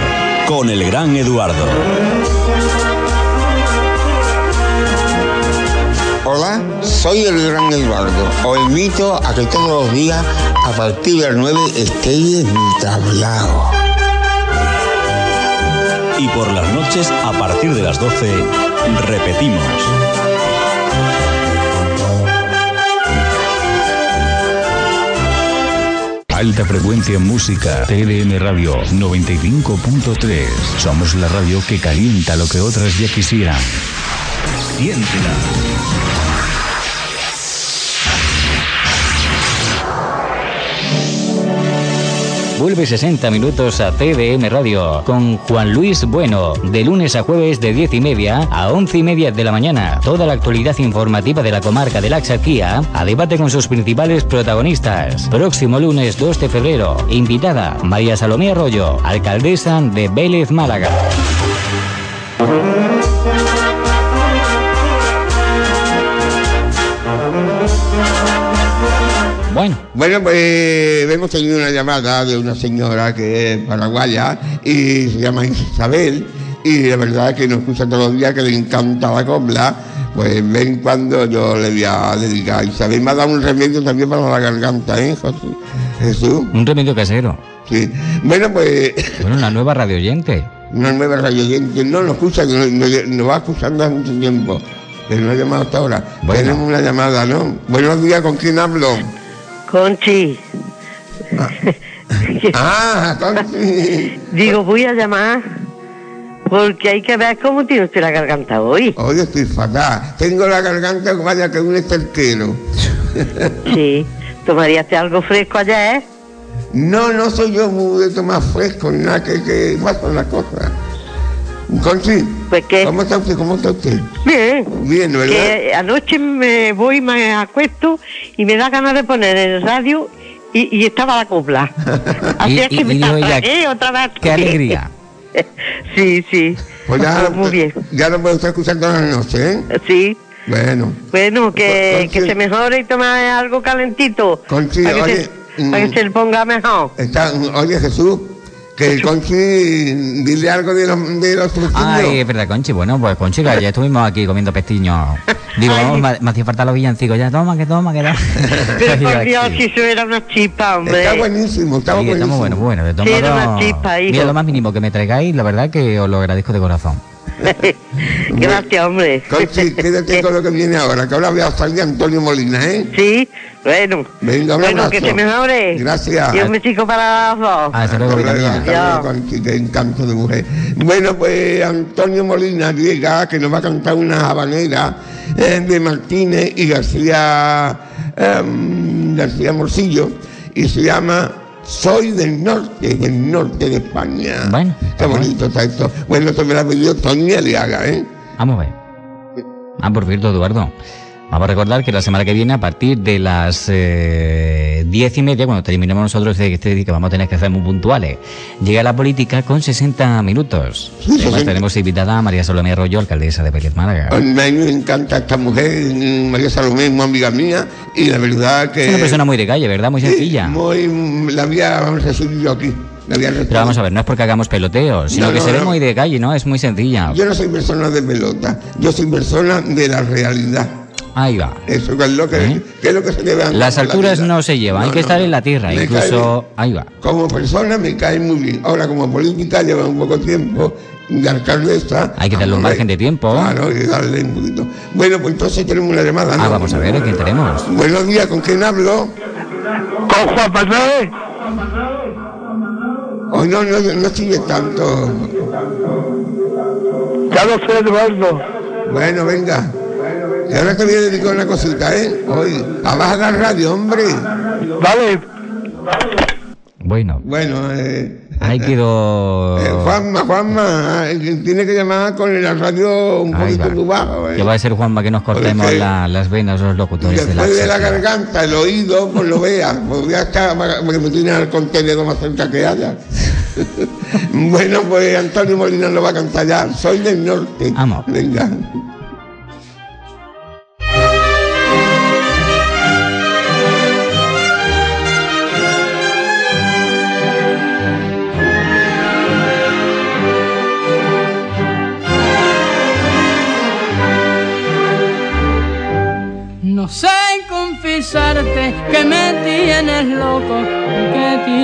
con el gran Eduardo. Hola, soy el gran Eduardo. Os invito a que todos los días, a partir de las 9, estéis en mi tablao. Y por las noches, a partir de las 12, repetimos. Alta frecuencia música. TDM Radio 95.3. Somos la radio que calienta lo que otras ya quisieran. Siéntela. Vuelve 60 minutos a TDM Radio con Juan Luis Bueno, de lunes a jueves de 10 y media a 11 y media de la mañana. Toda la actualidad informativa de la comarca de la Axarquía a debate con sus principales protagonistas. Próximo lunes 2 de febrero, invitada María Salomé Arroyo, alcaldesa de Vélez, Málaga. Bueno. Bueno, pues hemos tenido una llamada de una señora que es paraguaya y se llama Isabel y la verdad es que nos escucha todos los días que le encanta la copla. Pues ven cuando yo le voy a dedicar. Isabel me ha dado un remedio también para la garganta, ¿eh, José? Jesús? Un remedio casero. Sí. Bueno, pues Bueno, una nueva radio oyente. una nueva radio oyente no nos escucha, nos, nos va escuchando hace mucho tiempo. Pero no ha llamado hasta ahora. Bueno. Tenemos una llamada, ¿no? Buenos días, ¿con quién hablo? Conchi. Ah, Conchi. Digo, voy a llamar porque hay que ver cómo tiene usted la garganta hoy. Hoy estoy fatal. Tengo la garganta vaya que un esterquero. Sí. ¿Tomaríaste algo fresco ayer? No, no soy yo muy de tomar fresco, nada que, que pasa las cosas. Conchi, Pues qué. ¿cómo está usted? ¿Cómo está usted? Bien. Bien, ¿verdad? Que anoche me voy, me acuesto y me da ganas de poner en el radio y, y estaba la copla. Así Y- es que y me ella, atragué otra vez. ¡Qué alegría! sí, sí. Pues ya, Muy bien. ya lo puedo estar escuchando la noche, ¿eh? Sí. Bueno. Bueno, que, Conchi- que se mejore y tome algo calentito. Conchi, para, que oye, se, para que mm. se le ponga mejor. Está, oye, Jesús, que el Conchi, dile algo de los, de los. Ay, es verdad, Conchi. Bueno, pues Conchi, que ya estuvimos aquí comiendo pestiños. Digo, vamos, me, me hacía falta los villancicos. Ya, toma, que toma, que toma. Pero por aquí. Dios, si eso era una chispa, hombre. Está buenísimo, está Sí, buenísimo. estamos buenos, bueno. De Sí, era una chispa, hijo. mira, lo más mínimo que me traigáis, la verdad que os lo agradezco de corazón. Gracias, hombre. Conchi, quédate con lo que viene ahora, que ahora voy a salir Antonio Molina, ¿eh? Sí, bueno. Venga, un bueno, abrazo. que se mejore. Gracias. Y un besico para los dos. Hasta luego. Conchi, encanto de mujer. Bueno, pues Antonio Molina llega, que nos va a cantar una habanera eh, de Martínez y García, em, García Morcillo, y se llama Soy del norte, del norte de España. Bueno, Qué bonito está esto. Bueno, esto me lo ha pedido Tony Aliaga, ¿eh? Vamos a ver. Ah, por cierto, Eduardo. Vamos a recordar que la semana que viene, a partir de las eh, diez y media, cuando terminemos nosotros este que vamos a tener que ser muy puntuales, llega la política con 60 minutos. Sí, Además, 60. tenemos invitada a María Salomé Arroyo, alcaldesa de Vélez Málaga. A mí me encanta esta mujer, María Salomé, muy amiga mía, y la verdad que... Es una persona muy de calle, ¿verdad? Muy sencilla. Muy, la había, vamos a decir yo aquí. Pero vamos a ver, no es porque hagamos peloteo, sino No, que no, se ve no. muy de calle, ¿no? Es muy sencilla. Yo no soy persona de pelota, yo soy persona de la realidad. Ahí va. Eso es lo que, ¿Eh? que es lo que se debe andar Las la alturas no se llevan, hay que no, estar no. en la tierra, Me incluso... Ahí va. Como persona me cae muy bien. Ahora, como política lleva un poco tiempo de alcaldesa. Hay que darle un margen de tiempo. Claro, hay que darle un poquito. Bueno, pues entonces tenemos una llamada, ¿no? Ah, vamos a ver, ¿a quién tenemos? Buenos días, ¿con quién hablo? Con Juan Manuel. Hoy no, no, no sigue tanto. Carlos Eduardo. Bueno, venga. Y ahora te voy a dedicar una cosita, ¿eh? Hoy, abajo la radio, hombre. Vale. Bueno, Bueno, eh, ahí quedó... eh, Juanma, Juanma, eh, tiene que llamar con la radio un Ahí poquito bajo, ¿eh? Que va a ser Juanma que nos cortemos la- las venas los locutores de la... Después de la garganta, el oído, pues lo veas. Pues ya está, para- porque me tienen al contenedor más cerca que haya. bueno, pues Antonio Molina lo va a cantar ya. Soy del norte. Vamos. Venga.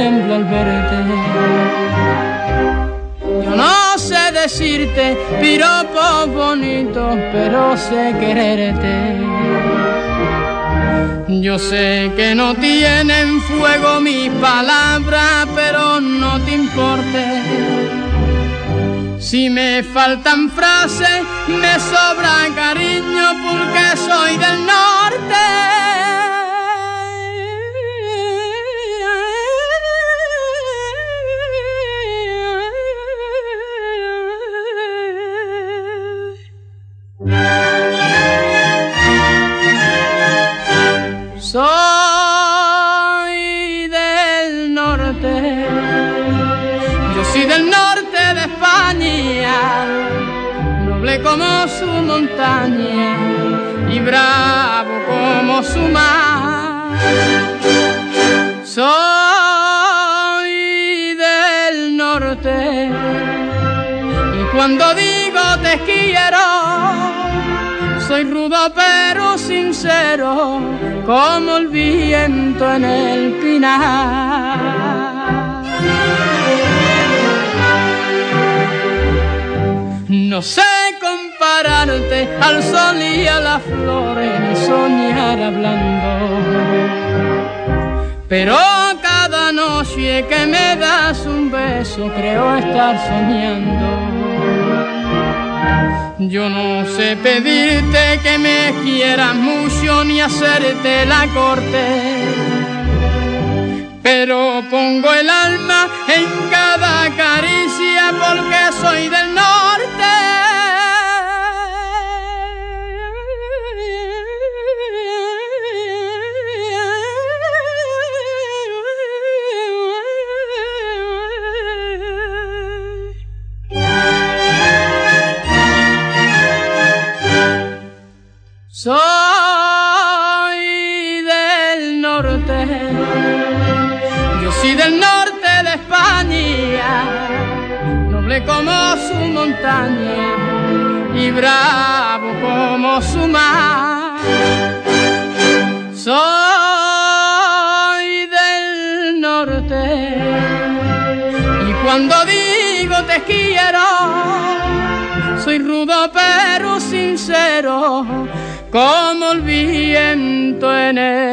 Al verte. Yo no sé decirte piropos bonitos, pero sé quererte. Yo sé que no tienen fuego mis palabras, pero no te importe. Si me faltan frases, me sobra cariño porque soy del norte. Montaña y bravo como su mar. Soy del norte y cuando digo te quiero, soy rudo pero sincero como el viento en el pinar. No sé al sol y a las flores soñar hablando. Pero cada noche que me das un beso creo estar soñando. Yo no sé pedirte que me quieras mucho ni hacerte la corte. Pero pongo el alma en cada caricia porque soy del montaña y bravo como su mar. Soy del norte y cuando digo te quiero, soy rudo pero sincero como el viento en el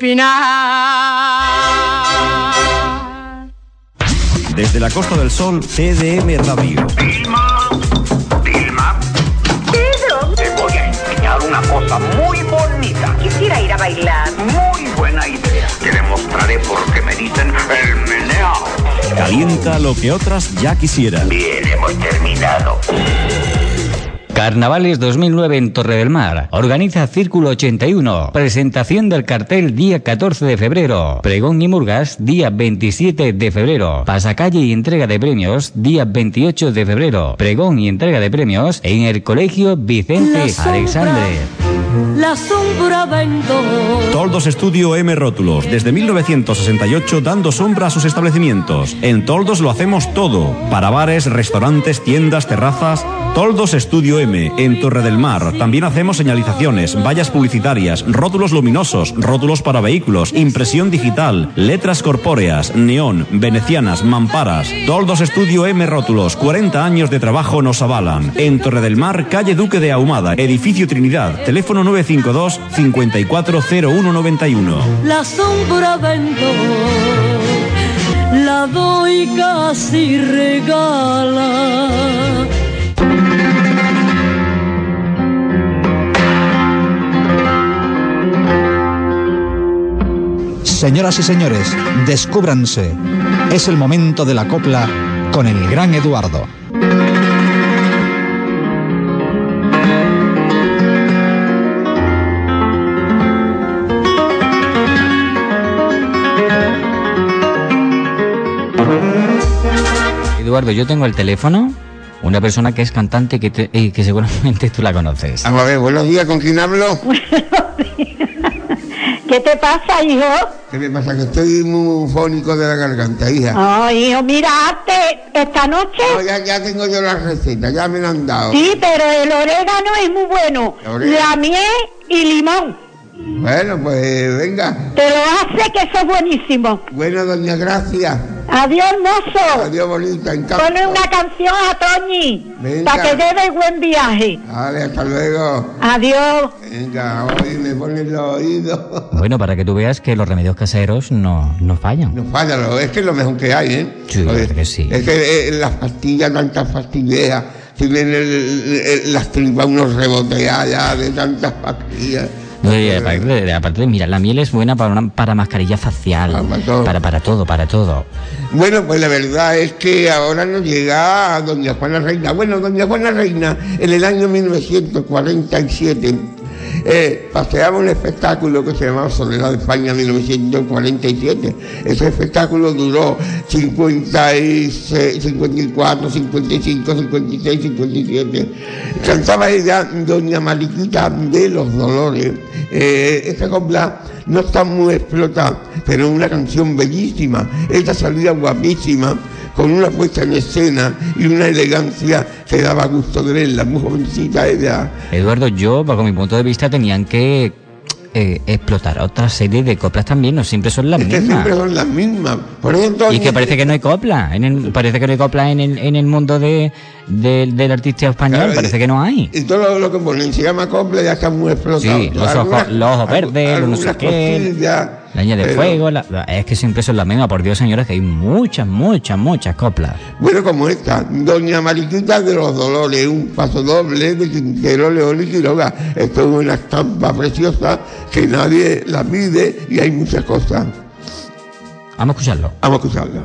Desde la Costa del Sol, TDM Radio. Pedro. Te voy a enseñar una cosa muy bonita. Quisiera ir a bailar. Muy buena idea. Te demostraré por qué me dicen el meneo. Calienta lo que otras ya quisieran. Bien, hemos terminado. Carnavales 2009 en Torre del Mar. Organiza Círculo 81. Presentación del cartel día 14 de febrero. Pregón y Murgas día 27 de febrero. Pasacalle y entrega de premios día 28 de febrero. Pregón y entrega de premios en el Colegio Vicente. Alexandre. La sombra vendó. Toldos Estudio M Rótulos, desde 1968 dando sombra a sus establecimientos. En Toldos lo hacemos todo, para bares, restaurantes, tiendas, terrazas. Toldos Estudio M, en Torre del Mar. También hacemos señalizaciones, vallas publicitarias, rótulos luminosos, rótulos para vehículos, impresión digital, letras corpóreas, neón, venecianas, mamparas. Toldos Estudio M Rótulos, 40 años de trabajo nos avalan. En Torre del Mar, calle Duque de Ahumada, edificio Trinidad, teléfono 952 540191. La sombra vendó. La doy casi regala. Señoras y señores, descúbranse. Es el momento de la copla con el gran Eduardo. Eduardo, yo tengo el teléfono. Una persona que es cantante que, te- y que seguramente tú la conoces. Vamos a ver, buenos días, ¿con quién hablo? ¿Qué te pasa, hijo? ¿Qué me pasa? Que estoy muy fónico de la garganta, hija. Oh, hijo, mira, hazte esta noche. No, ya, ya tengo yo la receta, ya me la han dado. Sí, pero el orégano es muy bueno. La miel y limón. Bueno, pues venga. Te lo hace que eso es buenísimo. Bueno, doña Gracia. Adiós, mozo. Adiós, bonita, encantado. Pone una canción a Toñi. Para que lleve buen viaje. Vale, hasta luego. Adiós. Venga, hoy me ponen los oídos. Bueno, para que tú veas que los remedios caseros no, no fallan. No falla, lo- es que es lo mejor que hay, ¿eh? Sí, verdad que sí. Es que eh, las pastillas, tantas pastillas, tienen el- el- las tripas unos reboteadas ya de tantas pastillas. No, y aparte, de- aparte mira, la miel es buena para, una, para mascarilla facial, Ah, para todo. para, para todo, para todo. Bueno, pues la verdad es que ahora nos llega a Doña Juana Reina. Bueno, Doña Juana Reina, en el año 1947, eh, paseaba un espectáculo que se llamaba Soledad de España 1947. Ese espectáculo duró 56, 54, 55, 56, 57. Cantaba ella Doña Mariquita de los Dolores. Eh, esta copla no está muy explotada, pero es una canción bellísima. Esta salida guapísima, con una puesta en escena y una elegancia que daba gusto de verla. Muy jovencita ella. Eduardo, yo, bajo mi punto de vista, tenían que eh, explotar otra serie de coplas también, no siempre son las Es que mismas. siempre son las mismas. Por ejemplo, Y es que parece que no hay copla, en el- parece que no hay copla en el, en el mundo de, de- del artista español, Claro, parece que no hay. Y todo lo, lo que ponen se llama copla ya está muy explotado. Sí, los ojos, Algunas- los ojos verdes, los no sé qué, cosillas, leña de pero- fuego, la- la- es que siempre son las mismas, por Dios señores, que hay muchas, muchas, muchas coplas. Bueno, como esta, Doña Mariquita de los Dolores, un paso doble de Quintero, León y Quiroga. Esto es una estampa preciosa que nadie la pide y hay muchas cosas. Vamos a escucharlo. Vamos a escucharla.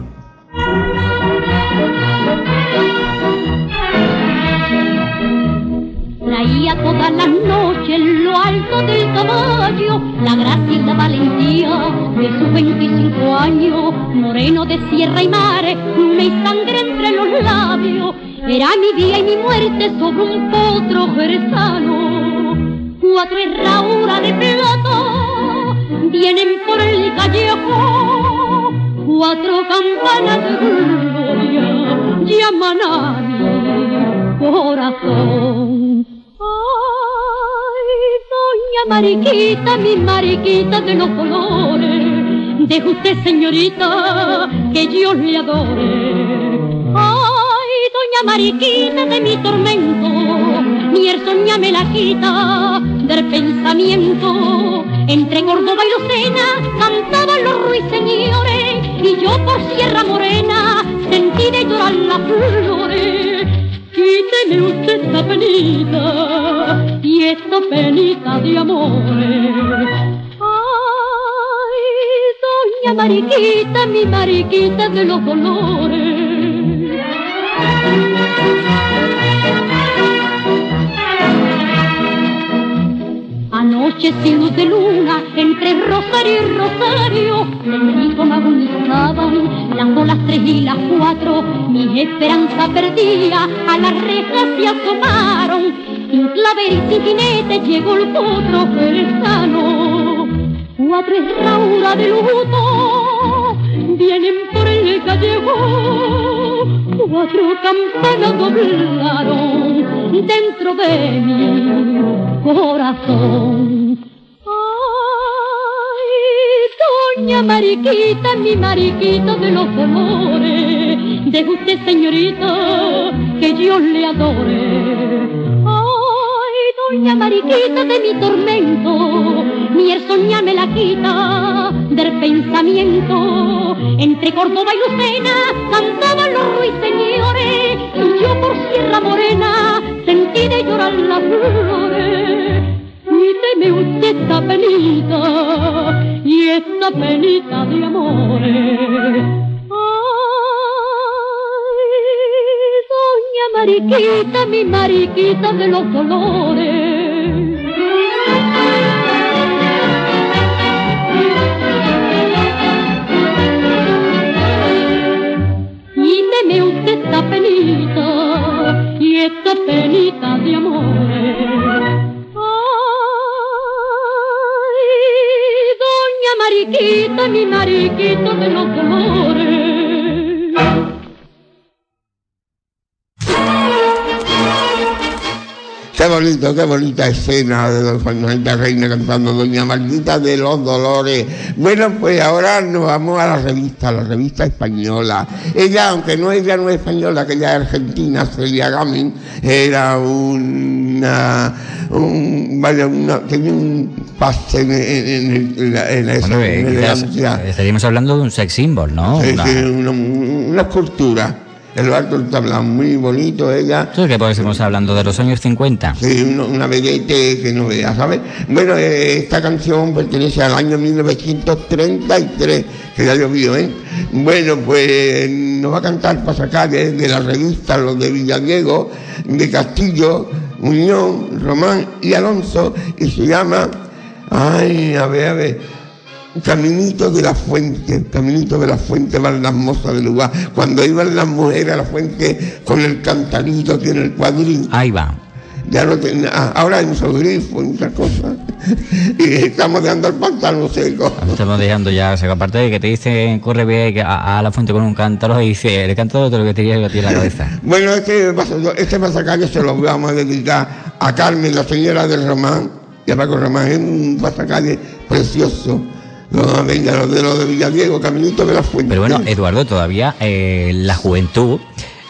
Todas las noches lo alto del caballo la gracia y la valentía de sus 25 años, moreno de sierra y mares, y sangre entre los labios. Era mi vida y mi muerte sobre un potro jerezano. Cuatro herraduras de plata vienen por el callejón, cuatro campanas de gloria llaman a mi corazón. Ay, doña Mariquita, mi Mariquita de los colores, deje usted, señorita, que yo le adore. Ay, doña Mariquita de mi tormento, ni el soña me la quita del pensamiento. Entre Córdoba y Lucena cantaban los ruiseñores, y yo por Sierra Morena sentí de llorar las flores. Quíteme usted esta penita y esta penita de amores. Ay, doña Mariquita, mi Mariquita de los dolores. Noche de luna, entre rosario y rosario, el hijo me agonizaban, las las tres y las cuatro, mi esperanza perdía, a las rejas se asomaron, sin claver y sin jinete llegó el potro sano. Cuatro esrauras de luto vienen por el callejón, cuatro campanas doblaron dentro de mi corazón. Ay, doña Mariquita, mi mariquita de los dolores, deje usted, señorita, que yo le adore. Ay, doña Mariquita de mi tormento, ni el soñar me la quita del pensamiento. Entre Córdoba y Lucena cantaban los ruiseñores, y yo por Sierra Morena sentí de llorar las flores. Y deme usted esta penita, y esta penita de amores. Ay, doña Mariquita, mi mariquita de los dolores. Y deme usted esta penita, y esta penita de amores. Ay, doña Mariquita, mi mariquita de los dolores. Qué bonito, qué bonita escena de Don Juan Manuel Reina cantando Doña Marquita de los Dolores. Bueno, pues ahora nos vamos a la revista, la revista española. Ella, aunque no ella no es española, que ella es argentina, Celia Gamin, era una, un, vaya, una, tenía un pase en, en, en, en esa- Bueno, eh, quizás estaríamos hablando de un sex symbol, ¿no? Sí, Una- sí, una, una escultura. El alto del tablado, muy bonito ella. ¿Tú qué estamos hablando de los años 50? Sí, una, una vedette que no vea, ¿sabes? Bueno, eh, esta canción pertenece al año 1933, que ya llovió, ¿eh? Bueno, pues nos va a cantar Pasacales de la revista Los de Villadiego, de Castillo, Unión, Román y Alonso, y se llama, ay, a ver, a ver, Caminito de la fuente, caminito de la fuente van las mozas del lugar. Cuando iban las mujeres a la fuente con el cantarito en el cuadril. Ahí va. Ya no ten- ah, ahora hay muchos grifos y muchas cosas. y estamos dejando el pantalón seco. Estamos dejando ya, o sea, aparte de que te dicen corre que a, a la fuente con un cántaro y dice, el cántaro te lo que te iría a la cabeza. Bueno, este, este pasacalle se lo vamos a dedicar a Carmen, la señora del Román, y a Paco Román. Es un pasacalle precioso. No, venga, los de los de Villadiego, caminito de la fuente. Pero bueno, Eduardo, todavía eh, la juventud,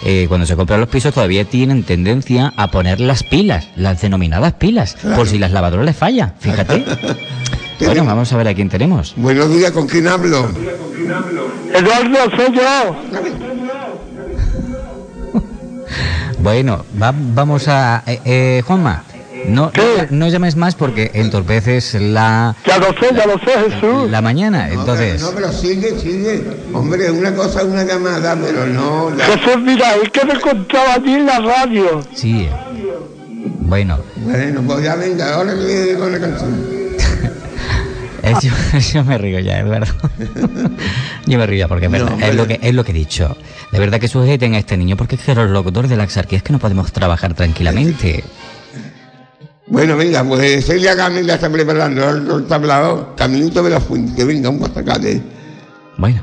eh, cuando se compran los pisos, todavía tienen tendencia a poner las pilas, las denominadas pilas, por si las lavadoras les falla, fíjate. bueno, vamos a ver a quién tenemos. Buenos días, ¿con quién hablo? Eduardo, soy yo. Bueno, va- vamos a... eh, eh, Juanma, no, no llames más porque entorpeces la... Ya lo sé, ya lo sé, Jesús. La mañana, entonces... No, pero sigue, sigue. Hombre, una cosa es una llamada, pero no. la- Jesús, mira, es que me contaba allí en la radio. Sí. Bueno, Bueno, pues ya venga, ahora que con la canción. yo, yo me río ya, Eduardo. yo me río ya porque es, verdad, No, es, lo que, es lo que he dicho. De verdad que sujeten a este niño porque es que los locutores de la Axarquía es que no podemos trabajar tranquilamente. Bueno, venga, pues Celia Gamin ya está preparando el, tablado, Caminito de la Fuente. Venga, un pasacate. Bueno.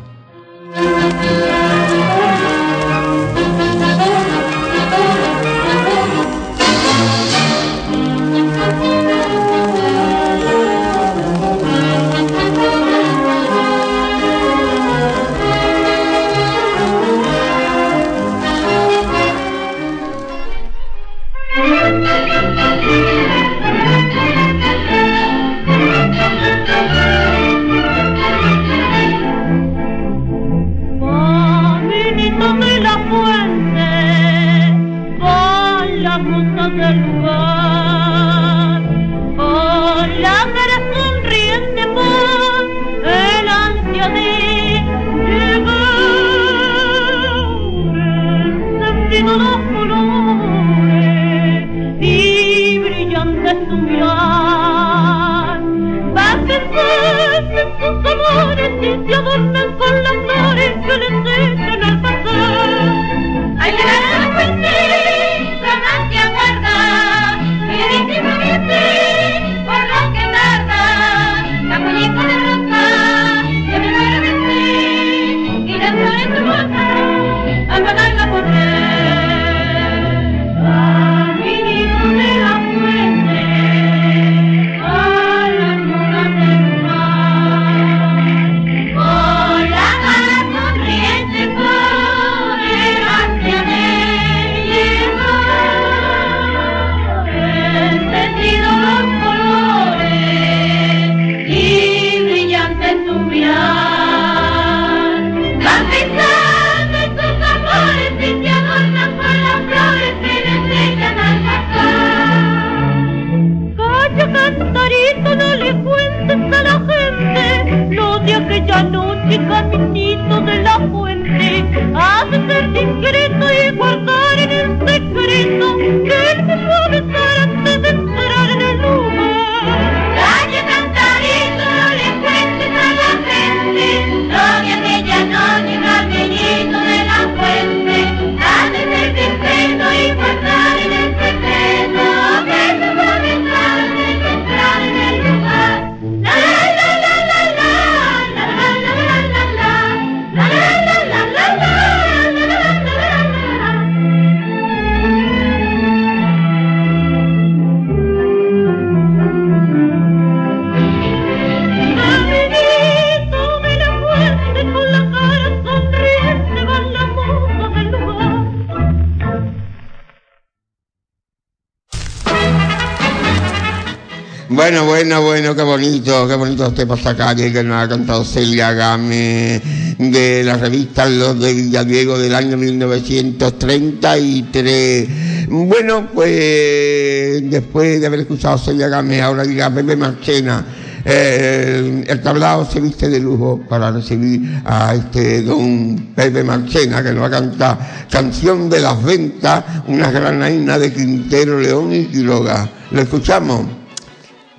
bonito, qué bonitos temas acá que, nos ha cantado Celia Game de la revista Los de Villadiego del año 1933. Bueno, pues después de haber escuchado Celia Game, ahora dirá Pepe Marchena. Eh, el tablado se viste de lujo para recibir a este don Pepe Marchena, que nos va a cantar Canción de las Ventas, una granaina de Quintero, León y Quiroga. ¿Lo escuchamos?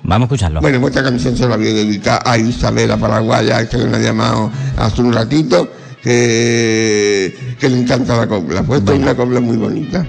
Vamos a escucharlo. Bueno, pues esta canción se la voy a dedicar a Isabela Paraguaya, que me ha llamado hace un ratito, que, le encanta la copla. Pues bueno. es una copla muy bonita.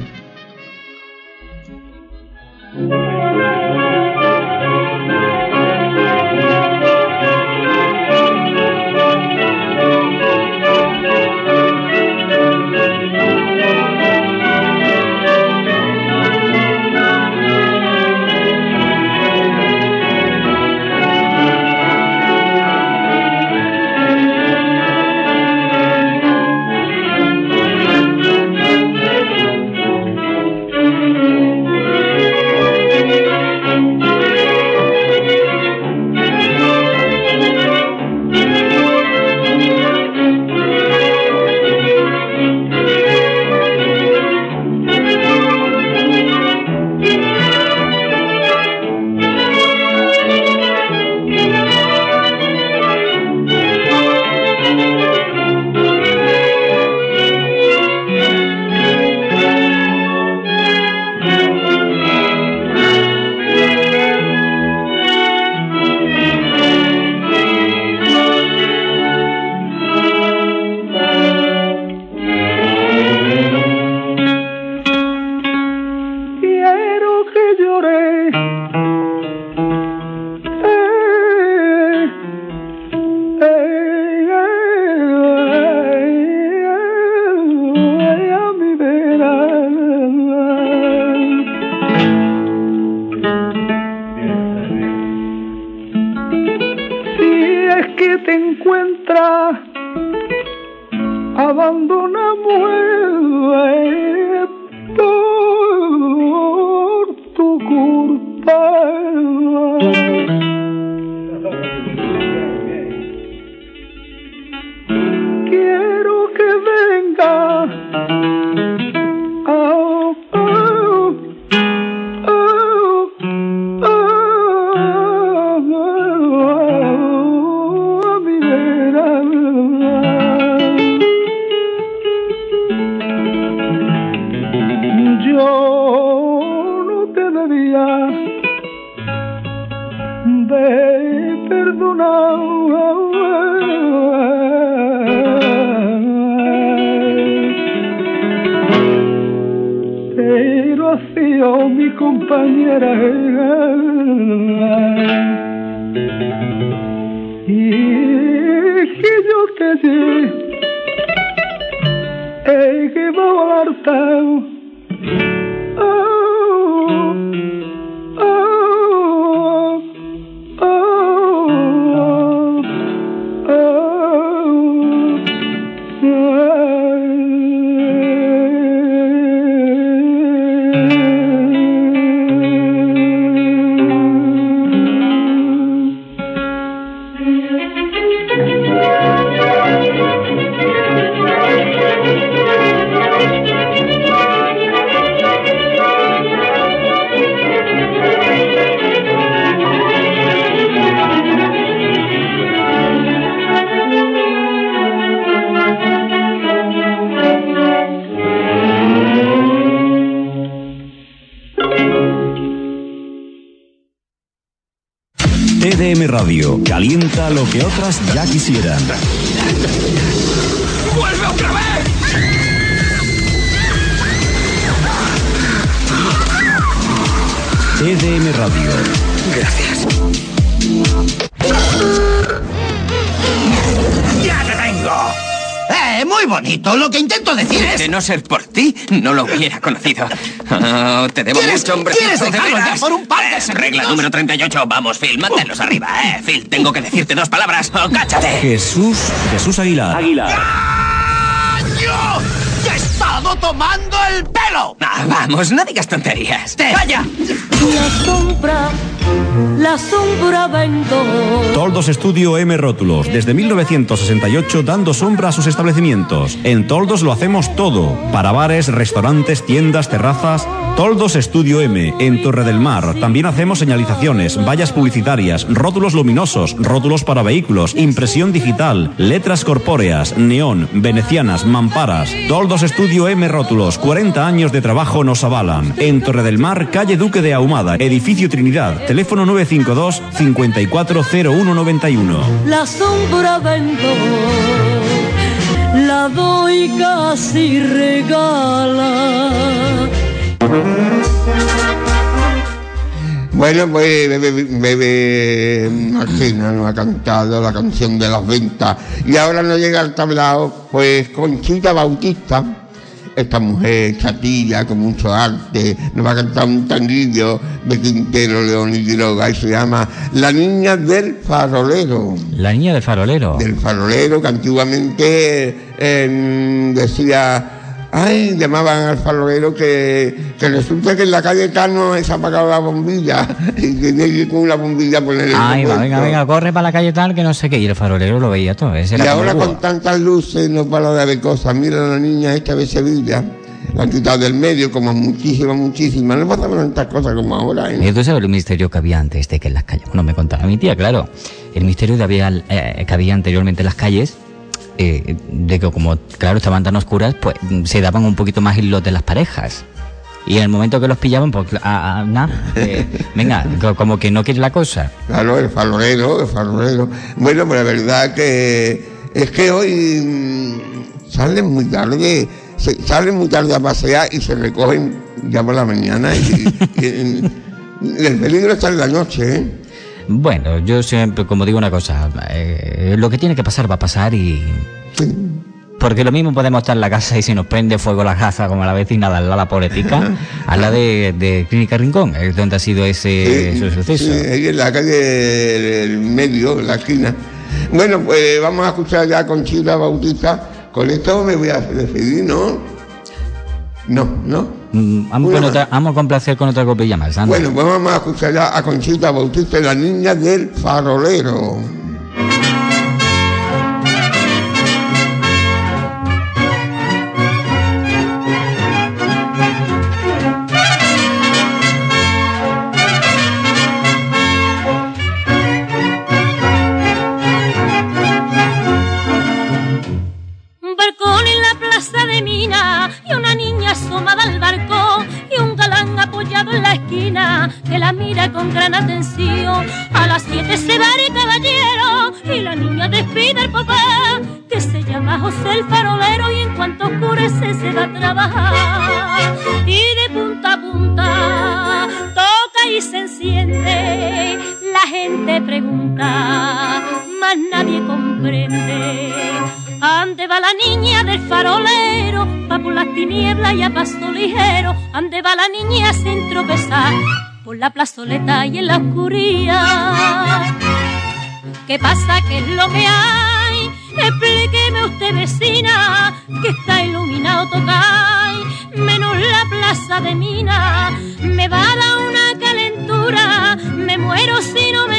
ಕಾ calienta lo que otras ya quisieran. ¡Vuelve otra vez! TDM Radio. Gracias. ¡Ya te tengo! Eh, muy bonito. Lo que intento decir es... De no ser por ti, no lo hubiera conocido. Te debo ¿Quieres- mucho, hombre. quieres dejarlo ya por un par de segundos? Regla número 38. Vamos, Phil, manténlos arriba, eh. Phil, tengo que decirte dos palabras. ¡Oh, cáchate! Jesús, Jesús Aguilar. ¡Yo! ¡Te he estado tomando el pelo! Ah, vamos, no digas tonterías. ¡Vaya! La sombra, la sombra vendó. Toldos Estudio M Rótulos, desde 1968 dando sombra a sus establecimientos. En Toldos lo hacemos todo, para bares, restaurantes, tiendas, terrazas. Toldos Estudio M, en Torre del Mar. También hacemos señalizaciones, vallas publicitarias, rótulos luminosos, rótulos para vehículos, impresión digital, letras corpóreas, neón, venecianas, mamparas. Toldos Estudio M Rótulos, 40 años de trabajo nos avalan. En Torre del Mar, calle Duque de Ahumada, edificio Trinidad, teléfono 952 540191. La sombra vendó. La doy casi regala. Bueno, pues Bebe, Bebe Martina nos ha cantado la canción de las ventas y ahora nos llega al tablao, pues Conchita Bautista, esta mujer chatilla con mucho arte, nos va a cantar un tanguillo de Quintero, León y Quiroga y se llama La Niña del Farolero. La niña del farolero. Del farolero que antiguamente eh, decía, ay, llamaban al farolero que, que resulta que en la calle Cano se ha apagado la bombilla y que tiene que ir con una bombilla a poner el Ay, va, venga, venga, corre para la calle tal que no sé qué. Y el farolero lo veía todo. Ese Y era ahora con tantas luces no para de haber cosas. Mira a la niña esta de Sevilla, la han quitado del medio como muchísimas, muchísimas. No pasaban tantas cosas como ahora. ¿eh? Y tú sabes el misterio que había antes de que en las calles. Bueno, me contaba mi tía, claro. El misterio de había, eh, que había anteriormente en las calles. Eh, de que como, claro, estaban tan oscuras, pues mm, se daban un poquito más hilos de las parejas. Y en el momento que los pillaban, pues, ah, ah, nada, eh, venga, co- como que no quiere la cosa. Claro, el farolero, el farolero. Bueno, pero la verdad que es que hoy mm, salen muy tarde, salen muy tarde a pasear y se recogen ya por la mañana. Y, y- y el peligro está en la noche, ¿eh? Bueno, yo siempre, como digo una cosa, eh, lo que tiene que pasar va a pasar y... Porque lo mismo podemos estar en la casa y se nos prende fuego la casa como a la vecina de la pobretica, a la de, de Clínica Rincón, es donde ha sido ese, ese suceso. En la calle del medio, en la esquina. Bueno, pues vamos a escuchar ya con Chila Bautista. Con esto me voy a despedir, ¿no? No, no. Mm, Vamos, Una con otra, vamos a complacer con otra copilla más, anda. Bueno, pues vamos a escuchar a Conchita Bautista, la niña del farolero. Tinieblas y a paso ligero. Ande va la niña sin tropezar, por la plazoleta y en la oscuridad. ¿Qué pasa? ¿Qué es lo que hay? Explíqueme usted, vecina, que está iluminado total, menos la plaza de Mina. Me va a dar una calentura, me muero si no me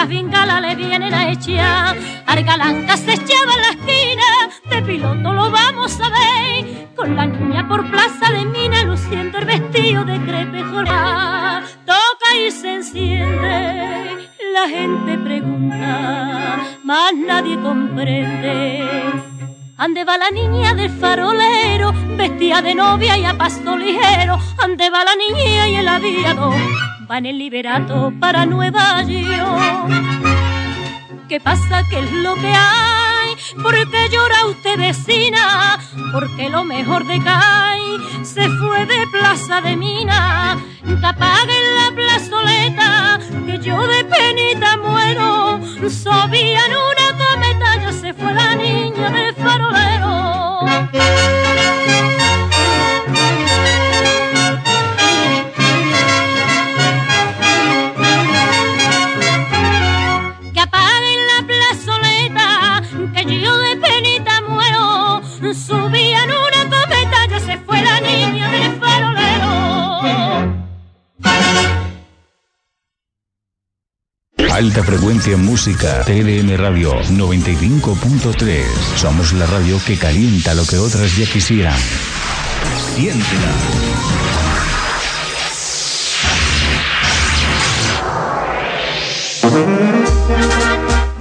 las bengalas le vienen a echar. Argalanca se echaba en la esquina, de piloto lo vamos a ver. Con la niña por plaza de mina, luciendo el vestido de crepe jornal. Toca y se enciende, la gente pregunta, mas nadie comprende. Ande va la niña del farolero, vestida de novia y a paso ligero. Ande va la niña y el aviador va en liberato para Nueva York. ¿Qué pasa? ¿Qué es lo que hay? ¿Por qué llora usted vecina? Porque lo mejor de CAI se fue de Plaza de Mina. Que apaguen la plazoleta, que yo de penita muero. Sabían una música. TLM Radio 95.3. Somos la radio que calienta lo que otras ya quisieran. Siéntela.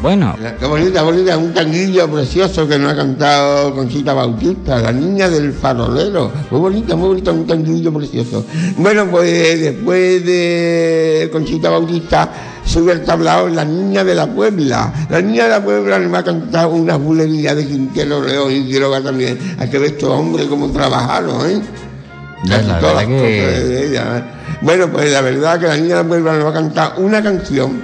Bueno, Qué bonita, bonita, un tanguillo precioso que nos ha cantado Conchita Bautista, la niña del farolero. Muy bonita, muy bonita, un tanguillo precioso. Bueno, pues después de Conchita Bautista sube el tablao la niña de la Puebla. La niña de la Puebla nos va a cantar una bulería de Quintero León y Quiroga también. Hay que ver estos hombres cómo trabajaron, ¿eh? La todas que- de ella. ¿eh? Bueno, pues la verdad que la niña de la Puebla nos va a cantar una canción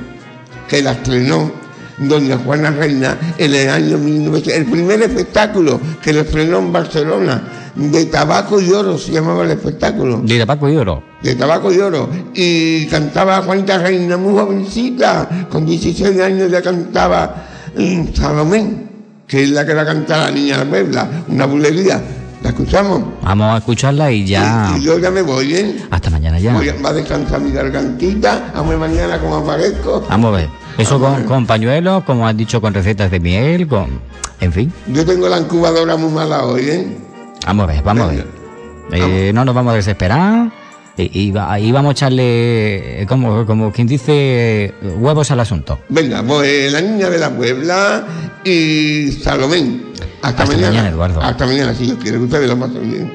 que la estrenó doña Juana Reina en el año 1900. El primer espectáculo que lo estrenó en Barcelona, de tabaco y oro se llamaba el espectáculo. de tabaco y oro. De tabaco y oro. Y cantaba Juanita Reina, muy jovencita, con 16 años ya cantaba mm, Salomé, que es la que la canta la niña de la Puebla, una bulería. ¿La escuchamos? Vamos a escucharla y ya. Y yo ya me voy, ¿eh? Hasta mañana ya. Voy a- va a descansar mi gargantita, a ver mañana cómo aparezco. Vamos a ver. Eso con, con pañuelos, como has dicho, con recetas de miel, con. En fin. Yo tengo la incubadora muy mala hoy, ¿eh? Vamos a ver, vamos a ver. Eh, no nos vamos a desesperar. Y, y va- y vamos a echarle, eh, como, como quien dice, huevos al asunto. Venga, pues la niña de la Puebla y Salomé. Hasta, Hasta mañana. mañana, Eduardo. Hasta mañana, si Dios quiere, ustedes lo pasen bien.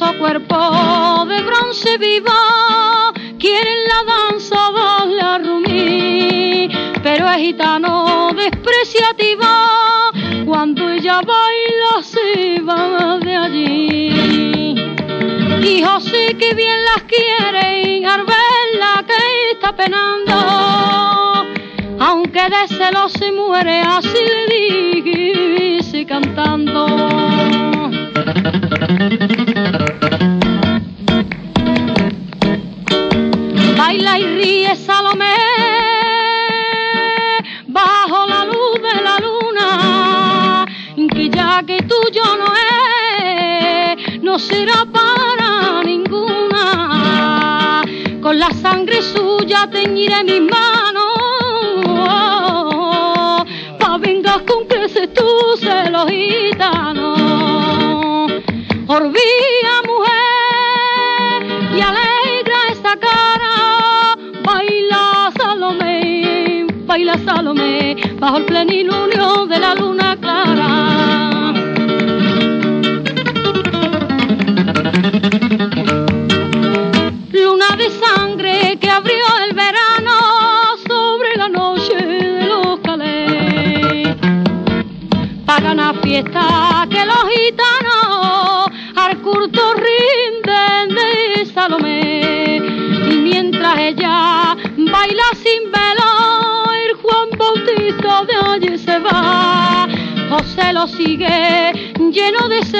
Hermoso cuerpo de bronce vivo, quiere en la danza darle a Rumí, pero es gitano despreciativo, cuando ella baila se va de allí. Hijos que bien las quieren al verla que está penando. Aunque de celos se muere, así le dice cantando. Será para ninguna. Con la sangre suya teñiré mis manos, pa' vengas con que se tú se los gitanos. Orvía mujer y alegra esa cara, baila Salomé, baila Salomé, bajo el plenilunio de la luna clara. Luna de sangre que abrió el verano sobre la noche de los calés. Pagan a fiesta que los gitanos al curto rinden de Salomé. Y mientras ella baila sin velo, el Juan Bautista de allí se va. José lo sigue lleno de.